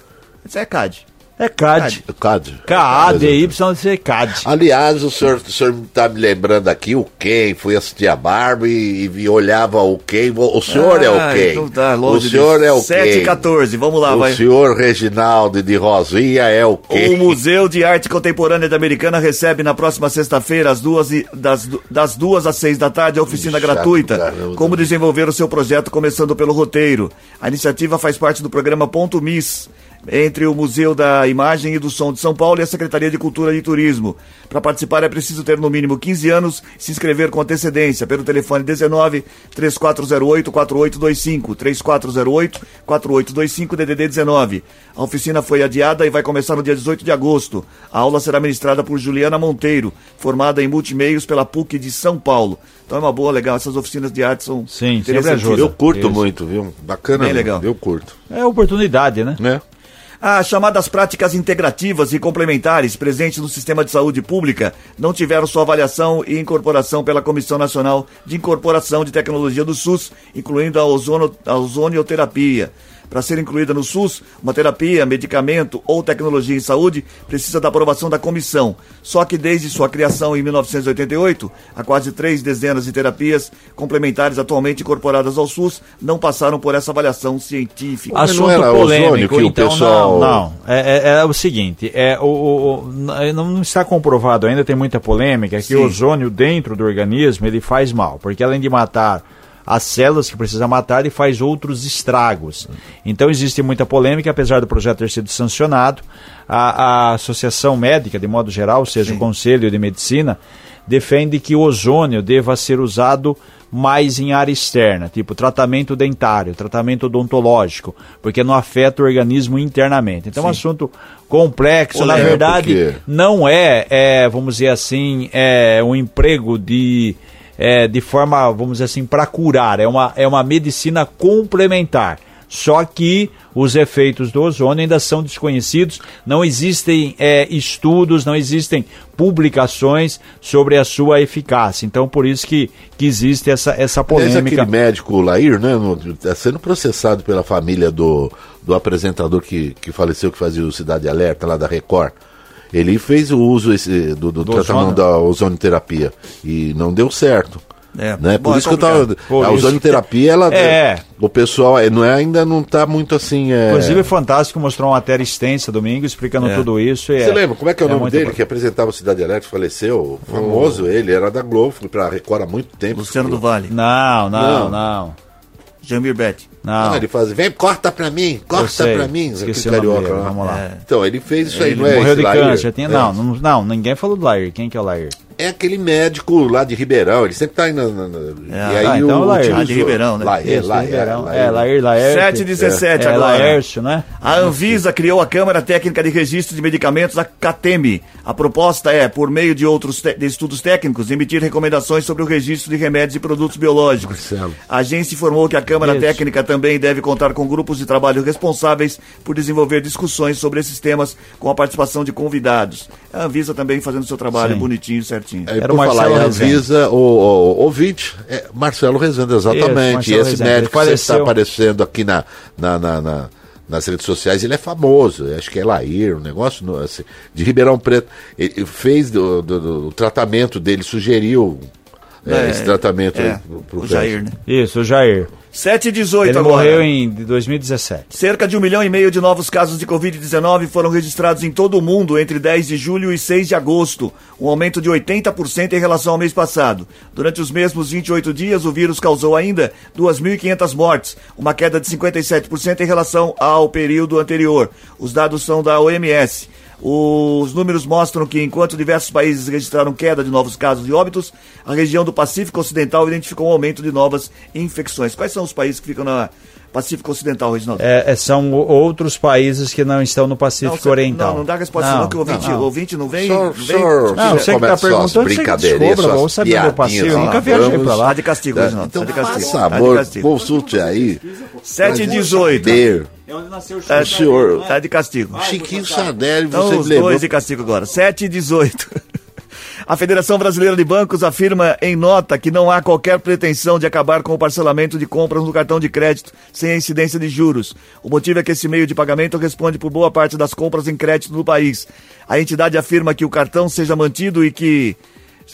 Speaker 1: Isso é Cad.
Speaker 2: É CAD.
Speaker 3: CAD.
Speaker 2: K-A-D-Y-C, CAD.
Speaker 3: Aliás, o senhor, o senhor tá me lembrando aqui, o Ken, fui assistir a Barbie e, e olhava o Ken. O senhor é o
Speaker 1: Ah,
Speaker 3: Ken.
Speaker 1: então tá,
Speaker 3: o senhor é o
Speaker 1: 7 e
Speaker 3: Ken.
Speaker 1: 14, vamos lá,
Speaker 3: o
Speaker 1: vai.
Speaker 3: senhor Reginaldo de Rosinha é o
Speaker 1: O
Speaker 3: Ken.
Speaker 1: Museu de Arte Contemporânea da Americana recebe na próxima sexta-feira, às duas e- das, das duas às seis da tarde, a oficina
Speaker 3: Chato,
Speaker 1: gratuita.
Speaker 3: caramba.
Speaker 1: Como desenvolver o seu projeto, começando pelo roteiro. A iniciativa faz parte do programa Ponto Miss, entre o Museu da Imagem e do Som de São Paulo e a Secretaria de Cultura e Turismo. Para participar é preciso ter no mínimo 15 anos e se inscrever com antecedência pelo telefone 19 3408 4825 3408 4825 DDD 19. A oficina foi adiada e vai começar no dia 18 de agosto. A aula será ministrada por Juliana Monteiro, formada em multimeios pela PUC de São Paulo. Então é uma boa, legal. Essas oficinas de arte são
Speaker 2: Sim, sempre ajuda.
Speaker 3: Eu curto
Speaker 2: Isso.
Speaker 3: muito, viu? Bacana.
Speaker 1: Bem
Speaker 3: mesmo,
Speaker 1: legal.
Speaker 3: Eu curto.
Speaker 2: É oportunidade, né?
Speaker 3: Né?
Speaker 1: As chamadas práticas integrativas e complementares presentes no sistema de saúde pública não tiveram sua avaliação e incorporação pela Comissão Nacional de Incorporação de Tecnologia do SUS, incluindo a, ozono, a ozonioterapia. Para ser incluída no SUS, uma terapia, medicamento ou tecnologia em saúde precisa da aprovação da comissão. Só que desde sua criação em 1988, há quase três dezenas de terapias complementares atualmente incorporadas ao SUS não passaram por essa avaliação científica.
Speaker 3: Mas não
Speaker 2: Assunto
Speaker 3: era
Speaker 2: polêmico,
Speaker 3: que o
Speaker 2: então
Speaker 3: pessoal-
Speaker 2: não, não. É, é- é o seguinte, é, o, o- o- não está comprovado ainda, tem muita polêmica, que
Speaker 1: Sim.
Speaker 2: o ozônio dentro do organismo ele faz mal, porque além de matar as células que precisa matar, ele faz outros estragos. Então existe muita polêmica, apesar do projeto ter sido sancionado, a, a Associação Médica, de modo geral, ou seja, o Conselho de Medicina, defende que o ozônio deva ser usado mais em área externa, tipo tratamento dentário, tratamento odontológico, porque não afeta o organismo internamente. Então é um assunto complexo, na verdade,
Speaker 3: porque-
Speaker 2: não é, é, vamos dizer assim, é um emprego de, é, de forma, vamos dizer assim, para curar, é uma, é uma medicina complementar. Só que os efeitos do ozônio ainda são desconhecidos, não existem é, estudos, não existem publicações sobre a sua eficácia. Então, por isso que, que existe essa, essa polêmica.
Speaker 3: aquele médico Lair, né? Está sendo processado pela família do, do apresentador que, que faleceu, que fazia o Cidade Alerta, lá da Record. Ele fez o uso esse, do, do,
Speaker 2: Do
Speaker 3: tratamento
Speaker 2: ozônio?
Speaker 3: da ozonioterapia e não deu certo.
Speaker 1: É.
Speaker 3: Né? Por
Speaker 1: Bom, é
Speaker 3: isso que eu tava.
Speaker 2: Por
Speaker 3: a
Speaker 2: isso
Speaker 3: ozonioterapia, ela.
Speaker 2: É.
Speaker 3: O pessoal é, não é, ainda não está muito assim. É...
Speaker 2: Inclusive, o Fantástico mostrou uma matéria extensa domingo explicando
Speaker 1: É.
Speaker 2: tudo isso. e
Speaker 3: Você lembra como é que é o nome
Speaker 2: muito
Speaker 3: dele
Speaker 2: pro-
Speaker 3: que apresentava o Cidade Alerta faleceu? Famoso ele, era da Globo, foi pra Record há muito tempo.
Speaker 1: Luciano do Vale,
Speaker 2: Não, não,
Speaker 3: Não.
Speaker 2: não.
Speaker 1: Jamir Bet.
Speaker 2: Não.
Speaker 3: Ah, ele fazia, vem, corta pra mim, corta pra mim.
Speaker 2: esqueci
Speaker 3: aquele carioca
Speaker 2: dele,
Speaker 3: lá.
Speaker 2: vamos lá.
Speaker 1: É.
Speaker 3: Então, ele fez isso aí,
Speaker 2: Ele
Speaker 3: não é
Speaker 2: morreu
Speaker 3: esse
Speaker 2: de
Speaker 3: Lair?
Speaker 2: câncer. Tinha,
Speaker 3: É.
Speaker 2: não, não, não, ninguém falou do Lair. Quem que é o Lair?
Speaker 3: É aquele médico lá de Ribeirão, ele sempre tá aí na. na- na- e aí
Speaker 2: ah, então
Speaker 3: o,
Speaker 2: é Lair.
Speaker 3: utilizou-
Speaker 1: Ah, de Ribeirão, né?
Speaker 3: Lair,
Speaker 2: Isso,
Speaker 3: Lair,
Speaker 2: Ribeirão.
Speaker 3: Lair.
Speaker 2: É, Lair, Laerte.
Speaker 1: 7 e 17
Speaker 2: é,
Speaker 1: agora.
Speaker 2: Laércio, né?
Speaker 1: A Anvisa criou a Câmara Técnica de Registro de Medicamentos, a CATEME. A proposta é, por meio de outros te- de estudos técnicos, emitir recomendações sobre o registro de remédios e produtos biológicos.
Speaker 3: Marcelo.
Speaker 1: A agência informou que a Câmara
Speaker 2: Isso.
Speaker 1: Técnica também deve contar com grupos de trabalho responsáveis por desenvolver discussões sobre esses temas com a participação de convidados. A Anvisa também fazendo seu trabalho
Speaker 2: Sim.
Speaker 1: bonitinho, certinho.
Speaker 3: Aí,
Speaker 2: Era o Marcelo
Speaker 3: falar
Speaker 2: Rezende.
Speaker 3: Avisa, o, o, o ouvinte, é Marcelo Rezende, exatamente.
Speaker 2: Marcelo
Speaker 3: e esse
Speaker 2: Rezende.
Speaker 3: médico
Speaker 2: Ele
Speaker 3: que está aparecendo aqui na, na, na- na- nas redes sociais, ele é famoso, acho que é Lair, um negócio no- assim, de Ribeirão Preto. Ele fez do, do- do- o tratamento dele, sugeriu é,
Speaker 1: É,
Speaker 3: esse tratamento
Speaker 1: é,
Speaker 3: pro
Speaker 1: o Jair, né?
Speaker 2: Isso, o Jair.
Speaker 1: 7 e 18
Speaker 2: Ele
Speaker 1: agora.
Speaker 2: morreu em 2017.
Speaker 1: Cerca de um milhão e meio de novos casos de Covid-19 foram registrados em todo o mundo entre 10 de julho e 6 de agosto, um aumento de 80% em relação ao mês passado. Durante os mesmos 28 dias, o vírus causou ainda 2.500 mortes, uma queda de 57% em relação ao período anterior. Os dados são da OMS. Os números mostram que, enquanto diversos países registraram queda de novos casos de óbitos, a região do Pacífico Ocidental identificou um aumento de novas infecções. Quais são os países que ficam na, Pacífico Ocidental, Reginaldo?
Speaker 2: É, é, são outros países que não estão no Pacífico
Speaker 1: você-
Speaker 2: Oriental.
Speaker 1: Não, não dá resposta não,
Speaker 2: Não,
Speaker 1: que o ouvinte
Speaker 2: não.
Speaker 1: o ouvinte não vem.
Speaker 3: Só-
Speaker 1: não vem
Speaker 3: só-
Speaker 2: Não, você que tá
Speaker 3: as
Speaker 2: perguntando, você que
Speaker 3: suas
Speaker 2: vamos saber do passeio.
Speaker 3: lá,
Speaker 2: Nunca viajei
Speaker 3: vamos-
Speaker 2: pra lá.
Speaker 1: Tá de castigo, Reginaldo.
Speaker 3: Então,
Speaker 1: tá de castigo.
Speaker 3: faça
Speaker 1: tá
Speaker 3: amor,
Speaker 1: castigo.
Speaker 3: consulte aí.
Speaker 1: 7 e 18.
Speaker 3: Saber.
Speaker 2: É onde nasceu o
Speaker 1: É,
Speaker 3: senhor.
Speaker 1: Tá de castigo.
Speaker 3: Chiquinho Sardelli,
Speaker 1: Então,
Speaker 3: você me lembrou.
Speaker 1: dois de castigo agora. 7 e 18. A Federação Brasileira de Bancos afirma em nota que não há qualquer pretensão de acabar com o parcelamento de compras no cartão de crédito sem a incidência de juros. O motivo é que esse meio de pagamento responde por boa parte das compras em crédito no país. A entidade afirma que o cartão seja mantido e que,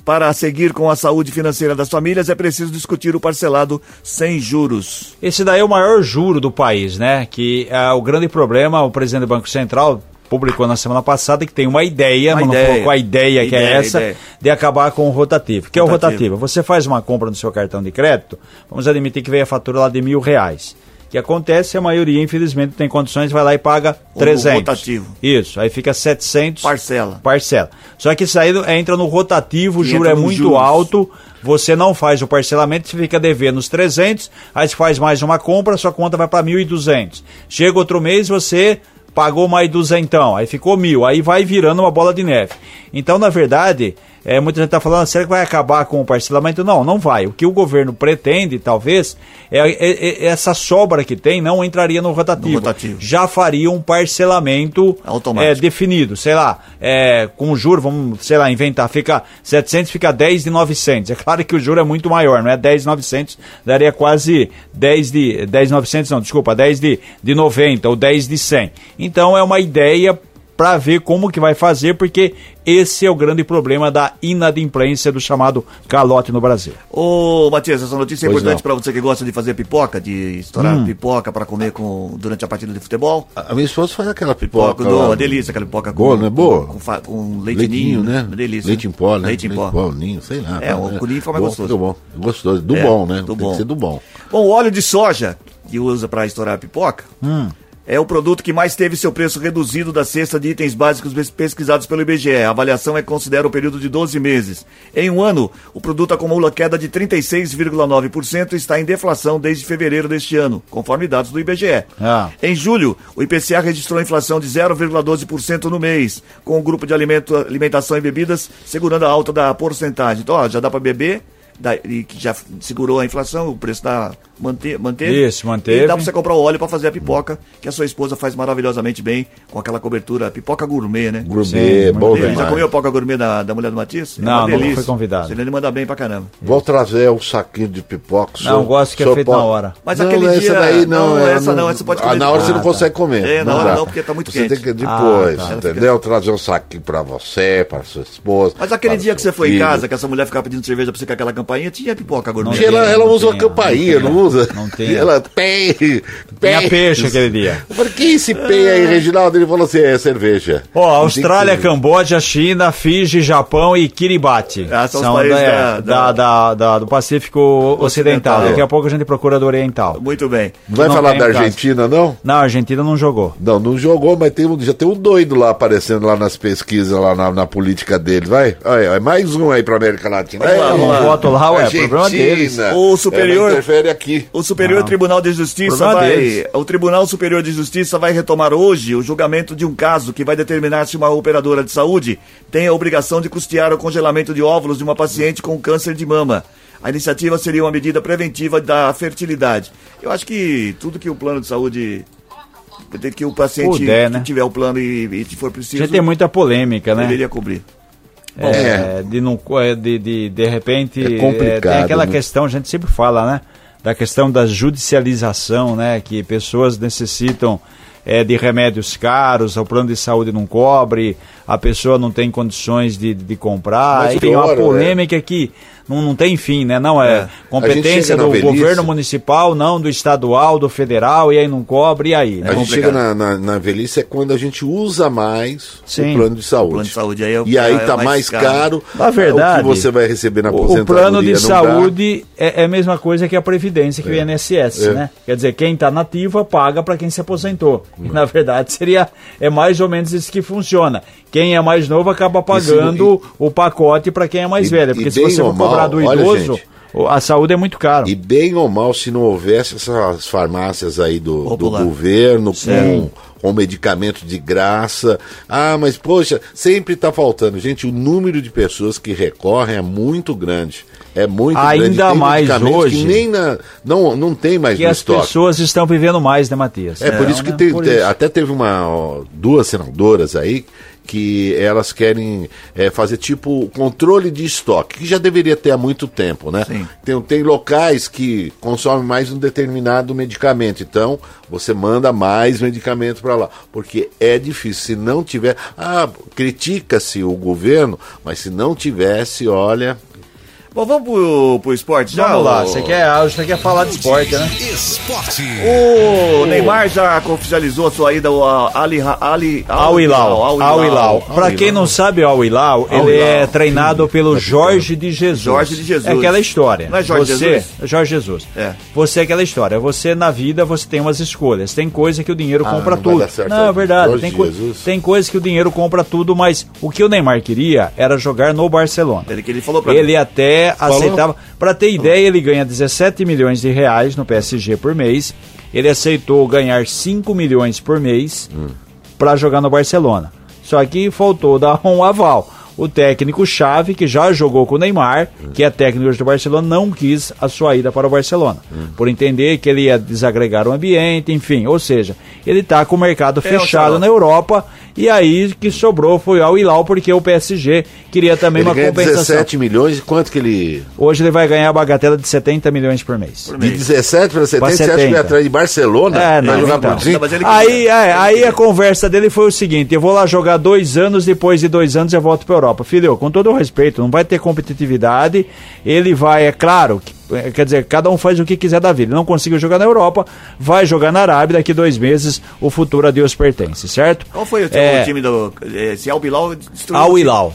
Speaker 1: para seguir com a saúde financeira das famílias, é preciso discutir o parcelado sem juros.
Speaker 2: Esse daí é o maior juro do país, né? Que é o grande problema, o presidente do Banco Central publicou na semana passada que tem uma ideia,
Speaker 1: Uma
Speaker 2: mas
Speaker 1: ideia.
Speaker 2: não colocou a ideia, que é
Speaker 1: Ideia,
Speaker 2: essa,
Speaker 1: ideia.
Speaker 2: de acabar com o rotativo. que é o
Speaker 1: Rotativo.
Speaker 2: rotativo? Você faz uma compra no seu cartão de crédito, vamos admitir que veio a fatura lá de mil reais. O que acontece, a maioria, infelizmente, tem condições, vai lá e paga
Speaker 1: O
Speaker 2: 300.
Speaker 1: rotativo.
Speaker 2: Isso, aí fica 700.
Speaker 1: Parcela.
Speaker 2: Parcela. Só que isso aí entra no rotativo, o juro é muito
Speaker 1: juros.
Speaker 2: alto, você não faz o parcelamento, você fica devendo os 300, aí você faz mais uma compra, sua conta vai para 1.200. Chega outro mês, você pagou mais duzentão, aí ficou mil, aí vai virando uma bola de neve. Então, na verdade, é, muita gente está falando, será que vai acabar com o parcelamento? Não, não vai. O que o governo pretende, talvez, é, é- é- essa sobra que tem não entraria no rotativo.
Speaker 1: No rotativo.
Speaker 2: Já faria um parcelamento
Speaker 1: Automático.
Speaker 2: é, definido, sei lá, é, com o juro, vamos, sei lá, inventar, fica 700, fica 10 de 900. [laughs] É claro que o juro é muito maior, não é 10 de 900, daria quase 10 de 10 de 900, não, desculpa, 10 de, de 90 ou 10 de 100. Então é uma ideia para ver como que vai fazer, porque esse é o grande problema da inadimplência do chamado calote no Brasil.
Speaker 1: Ô, Matias, essa notícia é
Speaker 3: Pois
Speaker 1: importante para você que gosta de fazer pipoca, de estourar
Speaker 2: Hum.
Speaker 1: pipoca para comer com, durante a partida de futebol.
Speaker 3: A minha esposa faz aquela
Speaker 1: Pipoca,
Speaker 3: pipoca.
Speaker 1: uma delícia, aquela pipoca com,
Speaker 3: Boa, não é boa?
Speaker 1: com, fa- com leite
Speaker 3: Leitinho,
Speaker 1: ninho,
Speaker 3: né?
Speaker 1: Uma delícia.
Speaker 3: Leite em pó, né?
Speaker 1: Leite em pó.
Speaker 3: ninho, sei lá.
Speaker 1: É, o
Speaker 3: né?
Speaker 1: com ninho fica mais
Speaker 3: Bom,
Speaker 1: gostoso.
Speaker 3: fica bom. Gostoso. Do
Speaker 1: É,
Speaker 3: bom, né?
Speaker 1: do
Speaker 3: Tem
Speaker 1: bom.
Speaker 3: que ser do bom.
Speaker 1: Bom, o óleo de soja, que usa para estourar pipoca,
Speaker 2: Hum.
Speaker 1: É o produto que mais teve seu preço reduzido da cesta de itens básicos pes- pesquisados pelo IBGE. A avaliação é considera o período de 12 meses. Em um ano, o produto acumula queda de 36,9% e está em deflação desde fevereiro deste ano, conforme dados do IBGE.
Speaker 2: Ah.
Speaker 1: Em julho, o IPCA registrou inflação de 0,12% no mês, com o grupo de alimento, alimentação e bebidas segurando a alta da porcentagem. Então, ó, já dá para beber, dá- e que já segurou a inflação, o preço está mante, manteve.
Speaker 2: Isso, manteve.
Speaker 1: E dá para você comprar o óleo para fazer a pipoca, que a sua esposa faz maravilhosamente bem, com aquela cobertura, pipoca gourmet, né?
Speaker 3: Gourmet,
Speaker 2: Sim,
Speaker 3: bom
Speaker 1: Ele já
Speaker 3: demais.
Speaker 1: comeu a pipoca gourmet da, da mulher do Matias? É
Speaker 2: Não,
Speaker 1: delícia.
Speaker 2: fui convidado.
Speaker 1: Ele manda bem pra caramba.
Speaker 3: Vou trazer um saquinho de pipoca.
Speaker 2: Não,
Speaker 3: senhor-
Speaker 2: gosto que é feito
Speaker 3: pode-
Speaker 2: na hora.
Speaker 1: Mas
Speaker 3: não,
Speaker 1: aquele
Speaker 3: essa
Speaker 1: dia-
Speaker 3: daí não.
Speaker 1: não,
Speaker 3: é,
Speaker 1: essa não, essa pode
Speaker 3: Ah,
Speaker 1: comer
Speaker 3: na hora
Speaker 1: depois.
Speaker 3: você não
Speaker 2: Ah, tá.
Speaker 3: consegue comer.
Speaker 1: É, na hora não, porque tá muito
Speaker 3: Você
Speaker 1: quente.
Speaker 3: tem que depois,
Speaker 2: Ah, tá.
Speaker 3: entendeu? Trazer um saquinho pra você, pra sua esposa.
Speaker 1: Mas aquele
Speaker 3: para
Speaker 1: dia que você foi em casa, que essa mulher ficava pedindo cerveja pra você com aquela campainha, tinha pipoca gourmet.
Speaker 3: Tia, ela, ela
Speaker 2: não
Speaker 3: usa
Speaker 2: tem,
Speaker 3: uma campainha,
Speaker 2: não
Speaker 3: não usa?
Speaker 2: Não tem.
Speaker 3: Ela tem.
Speaker 2: Tinha peixe aquele dia.
Speaker 3: Eu falei, que esse pei aí, Reginaldo? Ele falou assim, é cerveja.
Speaker 2: Ó, Austrália,
Speaker 3: Tem que-
Speaker 2: Camboja, China, Fiji, Japão e Kiribati.
Speaker 1: Ah, são os países
Speaker 2: é,
Speaker 1: da-
Speaker 2: da,
Speaker 1: da-
Speaker 2: da- da- do Pacífico Ocidental.
Speaker 1: Ocidental.
Speaker 2: Daqui a pouco a gente procura do Oriental.
Speaker 1: Muito bem.
Speaker 3: Não vai
Speaker 2: Não
Speaker 3: falar da
Speaker 2: caso.
Speaker 3: Argentina, não?
Speaker 2: Não, a Argentina não jogou.
Speaker 3: Não, não jogou, mas tem, um- já tem um doido lá aparecendo lá nas pesquisas, lá na, na política dele, vai? Olha, é mais um aí pra América Latina.
Speaker 1: Vamos lá.
Speaker 2: Não voto lá, ué,
Speaker 3: Argentina.
Speaker 2: problema deles.
Speaker 1: O superior-
Speaker 3: É, não interfere aqui.
Speaker 1: O Superior Tribunal de Justiça
Speaker 2: Problema
Speaker 1: vai.
Speaker 2: deles.
Speaker 1: O Tribunal Superior de Justiça vai retomar hoje o julgamento de um caso que vai determinar se uma operadora de saúde tem a obrigação de custear o congelamento de óvulos de uma paciente com câncer de mama. A iniciativa seria uma medida preventiva da fertilidade. Eu acho que tudo que o plano de saúde. Que o paciente
Speaker 2: Puder, né?
Speaker 1: que tiver o plano e, e se for preciso,
Speaker 2: Já tem muita polêmica, né?
Speaker 1: deveria cobrir.
Speaker 2: É, de, não, é, de, de, de repente.
Speaker 3: É complicado,
Speaker 2: tem aquela
Speaker 3: né?
Speaker 2: questão, a gente sempre fala, né? Da questão da judicialização, né? Que pessoas necessitam é, de remédios caros, o plano de saúde não cobre, a pessoa não tem condições de, de comprar.
Speaker 3: Mas
Speaker 2: Enfim, é uma
Speaker 3: pior,
Speaker 2: polêmica que não, não tem fim, né? Não é,
Speaker 1: É.
Speaker 2: Competência do
Speaker 3: velhice-
Speaker 2: governo municipal, não do estadual, do federal, e aí não cobre, e aí? né?
Speaker 3: A gente
Speaker 1: complicado.
Speaker 3: chega na, na, na velhice é quando a gente usa mais
Speaker 2: Sim.
Speaker 3: o plano de saúde.
Speaker 1: O plano de saúde aí é o-
Speaker 3: e aí
Speaker 1: é
Speaker 3: tá
Speaker 1: mais caro.
Speaker 3: caro,
Speaker 2: Na verdade,
Speaker 3: o que você vai receber na aposentadoria.
Speaker 2: O plano de saúde é, é a mesma coisa que a Previdência, que o INSS,
Speaker 3: É.
Speaker 2: né? Quer dizer, quem está nativa paga para quem se aposentou. E, na verdade, seria é mais ou menos isso que funciona. Quem é mais novo acaba pagando o pacote para quem é mais
Speaker 3: E-
Speaker 2: velho.
Speaker 3: e
Speaker 2: Porque se você for cobrar
Speaker 3: mal,
Speaker 2: do
Speaker 3: olha,
Speaker 2: idoso,
Speaker 3: gente,
Speaker 2: o- a saúde é muito caro.
Speaker 3: E bem ou mal, se não houvesse essas farmácias aí do, do governo com, com medicamento de graça. Ah, mas poxa, sempre está faltando. Gente, o número de pessoas que recorrem é muito grande. É muito
Speaker 2: Ainda
Speaker 3: grande. Tem
Speaker 2: mais hoje.
Speaker 3: Que nem na, não, não tem mais
Speaker 2: Que
Speaker 3: no
Speaker 2: as
Speaker 3: estoque.
Speaker 2: pessoas estão vivendo mais, né, Matias?
Speaker 3: É, por isso que
Speaker 2: né?
Speaker 3: tem-
Speaker 2: Por
Speaker 3: te-
Speaker 2: isso.
Speaker 3: até teve uma ó, duas senadoras aí que elas querem é, fazer tipo controle de estoque, que já deveria ter há muito tempo, né?
Speaker 1: Sim.
Speaker 3: Tem, tem locais que consomem mais um determinado medicamento, então você manda mais medicamento para lá, porque é difícil. Se não tiver, ah, critica-se o governo, mas se não tivesse, olha,
Speaker 1: Bom, vamos pro, pro esporte já?
Speaker 2: Vamos lá, você quer, ah, você quer falar de esporte, né?
Speaker 4: Esporte.
Speaker 1: O Neymar já oficializou a sua ida ao Ali... Ali
Speaker 2: Al Hilal, Al Hilal. Pra quem não sabe, o Al Hilal, ele é treinado pelo Jorge de Jesus.
Speaker 1: Jorge de Jesus.
Speaker 2: É aquela história.
Speaker 1: Não é Jorge
Speaker 2: você,
Speaker 1: Jesus?
Speaker 2: Jorge Jesus.
Speaker 1: É.
Speaker 2: Você é aquela história. Você na vida você tem umas escolhas. Tem coisa que o dinheiro
Speaker 3: Ah,
Speaker 2: compra
Speaker 3: não vai
Speaker 2: tudo.
Speaker 3: dar certo,
Speaker 2: Não,
Speaker 3: é
Speaker 2: verdade.
Speaker 3: Jorge
Speaker 2: Tem, coi-
Speaker 3: Jesus.
Speaker 2: tem coisa que o dinheiro compra tudo, mas o que o Neymar queria era jogar no Barcelona.
Speaker 1: Ele que ele falou pra
Speaker 2: Ele
Speaker 1: mim.
Speaker 2: até aceitava. Para ter ideia, ele ganha 17 milhões de reais no PSG por mês. Ele aceitou ganhar 5 milhões por mês para jogar no Barcelona. Só que faltou dar [laughs] um aval. O técnico chave, que já jogou com o Neymar, que é técnico hoje do Barcelona, não quis a sua ida para o Barcelona. Por entender que ele ia desagregar o ambiente, enfim. Ou seja, ele está com o mercado
Speaker 1: É,
Speaker 2: fechado na Europa. E aí que sobrou foi ao Hilal, porque o PSG queria também
Speaker 3: ele
Speaker 2: uma
Speaker 3: ganha
Speaker 2: compensação.
Speaker 3: 17 milhões e quanto que ele...
Speaker 2: Hoje ele vai ganhar a bagatela de 70 milhões por mês.
Speaker 3: De 17 para 70, você acha que
Speaker 2: 70.
Speaker 3: ele atrás de Barcelona?
Speaker 2: É, não,
Speaker 3: jogar
Speaker 2: então.
Speaker 3: por?
Speaker 1: Não, mas ele-
Speaker 2: Aí, é, aí a conversa dele foi o seguinte: eu vou lá jogar dois anos, depois de dois anos eu volto pra Europa. Filho, com todo o respeito, não vai ter competitividade. Ele vai, é claro, que- quer dizer, cada um faz o que quiser da vida. Ele não conseguiu jogar na Europa, vai jogar na Arábia. Daqui dois meses, o futuro a Deus pertence, certo?
Speaker 1: Qual foi o,
Speaker 2: É,
Speaker 1: time do... Esse Al Bilal destruiu...
Speaker 2: Al
Speaker 1: o time-
Speaker 2: Hilal.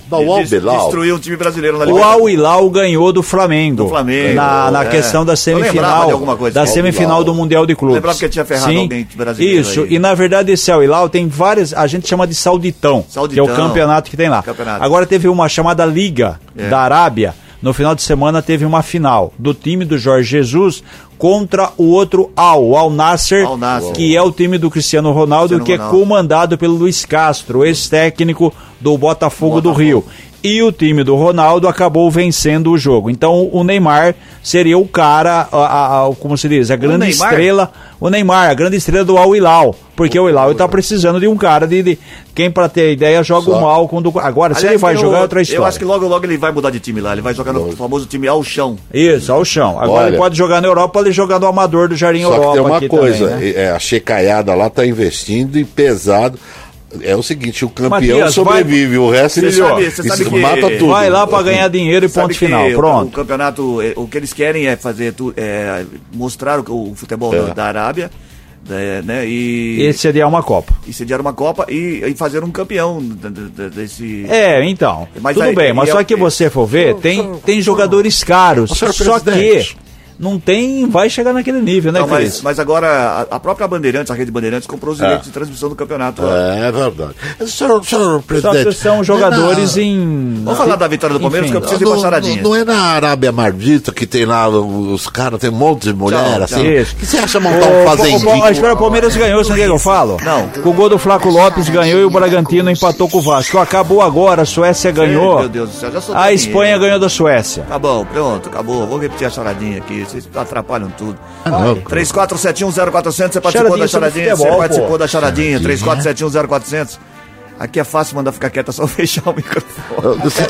Speaker 1: Destruiu um time brasileiro na
Speaker 2: O
Speaker 1: Libertadores.
Speaker 2: Al Hilal ganhou do Flamengo.
Speaker 1: Do Flamengo,
Speaker 2: Na, na
Speaker 1: é.
Speaker 2: questão da semifinal.
Speaker 1: de alguma coisa
Speaker 2: Da semifinal do Mundial de Clubes.
Speaker 1: lembrava que tinha ferrado
Speaker 2: Sim,
Speaker 1: alguém brasileiro
Speaker 2: Isso,
Speaker 1: aí.
Speaker 2: e na verdade esse Al Hilal tem várias, a gente chama de Sauditão,
Speaker 1: Sauditão.
Speaker 2: que é o campeonato que tem lá.
Speaker 1: Campeonato.
Speaker 2: Agora teve uma chamada Liga
Speaker 1: É.
Speaker 2: da Arábia. No final de semana teve uma final do time do Jorge Jesus contra o outro Al, o Al Nasser,
Speaker 1: Al Nassr.
Speaker 2: que é o time do Cristiano Ronaldo,
Speaker 1: Cristiano
Speaker 2: que é
Speaker 1: Ronaldo.
Speaker 2: comandado pelo Luiz Castro, ex-técnico do Botafogo, do
Speaker 1: Botafogo.
Speaker 2: Rio. E o time do Ronaldo acabou vencendo o jogo. Então o Neymar seria o cara, a, a- a- como se diz, a grande estrela, o Neymar, a grande estrela do Al Hilal. Porque o Hilal está precisando de um cara de, de- quem para ter ideia joga
Speaker 3: Só.
Speaker 2: o mal quando agora se ele vai
Speaker 1: eu-
Speaker 2: jogar é outra história.
Speaker 1: Eu acho que logo, logo ele vai mudar de time lá. Ele vai jogar no famoso time ao chão.
Speaker 2: Isso, ao chão. Agora
Speaker 3: Olha.
Speaker 2: ele pode jogar na Europa, pode jogar no amador do Jardim
Speaker 3: Só
Speaker 2: Europa.
Speaker 3: que tem uma
Speaker 2: aqui
Speaker 3: coisa,
Speaker 2: também, né?
Speaker 3: é, a checaiada lá tá investindo e pesado. É o seguinte, o campeão
Speaker 2: Matias,
Speaker 3: sobrevive, o resto ele
Speaker 1: sabe- sabe
Speaker 3: isso
Speaker 1: que-
Speaker 3: mata tudo.
Speaker 2: Vai lá para ganhar dinheiro e
Speaker 1: Sabe
Speaker 2: ponto
Speaker 1: que
Speaker 2: final.
Speaker 1: o- O,
Speaker 2: Pronto.
Speaker 1: campeonato, eh, o que eles querem é fazer tu, é, mostrar o, o futebol da, da Arábia, né, né, e,
Speaker 2: Esse seria uma Copa.
Speaker 1: e sediar uma Copa e, e fazer um campeão da- da- da- desse.
Speaker 2: É, então.
Speaker 1: Mas
Speaker 2: tudo
Speaker 1: aí-
Speaker 2: bem, mas
Speaker 1: e
Speaker 2: só
Speaker 1: é-
Speaker 2: que você for ver, tem, tem jogadores caros. Só que. Não tem. Vai chegar naquele nível, né,
Speaker 1: Não, mas,
Speaker 2: Cris?
Speaker 1: mas agora a, a própria Bandeirantes, a rede Bandeirantes, comprou os direitos de transmissão do campeonato. lá.
Speaker 3: É verdade. Senhor, senhor
Speaker 2: Só
Speaker 3: presidente.
Speaker 2: que são jogadores
Speaker 3: é na-
Speaker 2: em.
Speaker 1: Vamos falar da vitória do Palmeiras,
Speaker 2: Enfim.
Speaker 1: que eu preciso ir pra
Speaker 3: Não,
Speaker 1: charadinha.
Speaker 3: não, não é na Arábia Mardita que tem lá os caras, tem um monte de mulher
Speaker 1: Tchau,
Speaker 3: assim.
Speaker 2: Isso.
Speaker 3: que você acha montar
Speaker 2: O,
Speaker 3: um
Speaker 2: o, o,
Speaker 3: fazendinho?
Speaker 2: a espera, o Palmeiras ganhou, você não quer que eu falo?
Speaker 1: Não.
Speaker 2: Com o gol do Flaco Lopes ganhou e o Bragantino empatou com o Vasco. Acabou agora, a Suécia ganhou.
Speaker 1: Meu Deus do céu, já soltei
Speaker 2: A. Espanha ganhou da Suécia.
Speaker 1: Tá bom, pronto, acabou. Vou repetir a charadinha aqui. Vocês atrapalham tudo.
Speaker 3: Ah, não.
Speaker 1: 34710400, você participou
Speaker 2: Charadinha
Speaker 1: da charadinha.
Speaker 2: futebol,
Speaker 1: você participou
Speaker 2: pô.
Speaker 1: da charadinha. 34710400. Aqui é fácil mandar ficar quieto, é só [laughs] fechar o microfone.
Speaker 3: Você-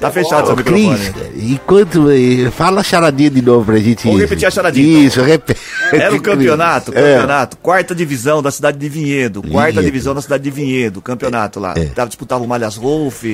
Speaker 1: Tá fechado seu
Speaker 3: Ô, Cris,
Speaker 1: microfone.
Speaker 3: enquanto. Fala a charadinha de novo pra gente.
Speaker 1: Vamos repetir a charadinha,
Speaker 3: Isso, repete.
Speaker 1: Era o campeonato,
Speaker 3: É.
Speaker 1: campeonato, quarta divisão da cidade de Vinhedo, quarta
Speaker 3: Vinhedo.
Speaker 1: divisão da cidade de Vinhedo, campeonato lá.
Speaker 3: É.
Speaker 1: Tava disputava o Malhas Wolf,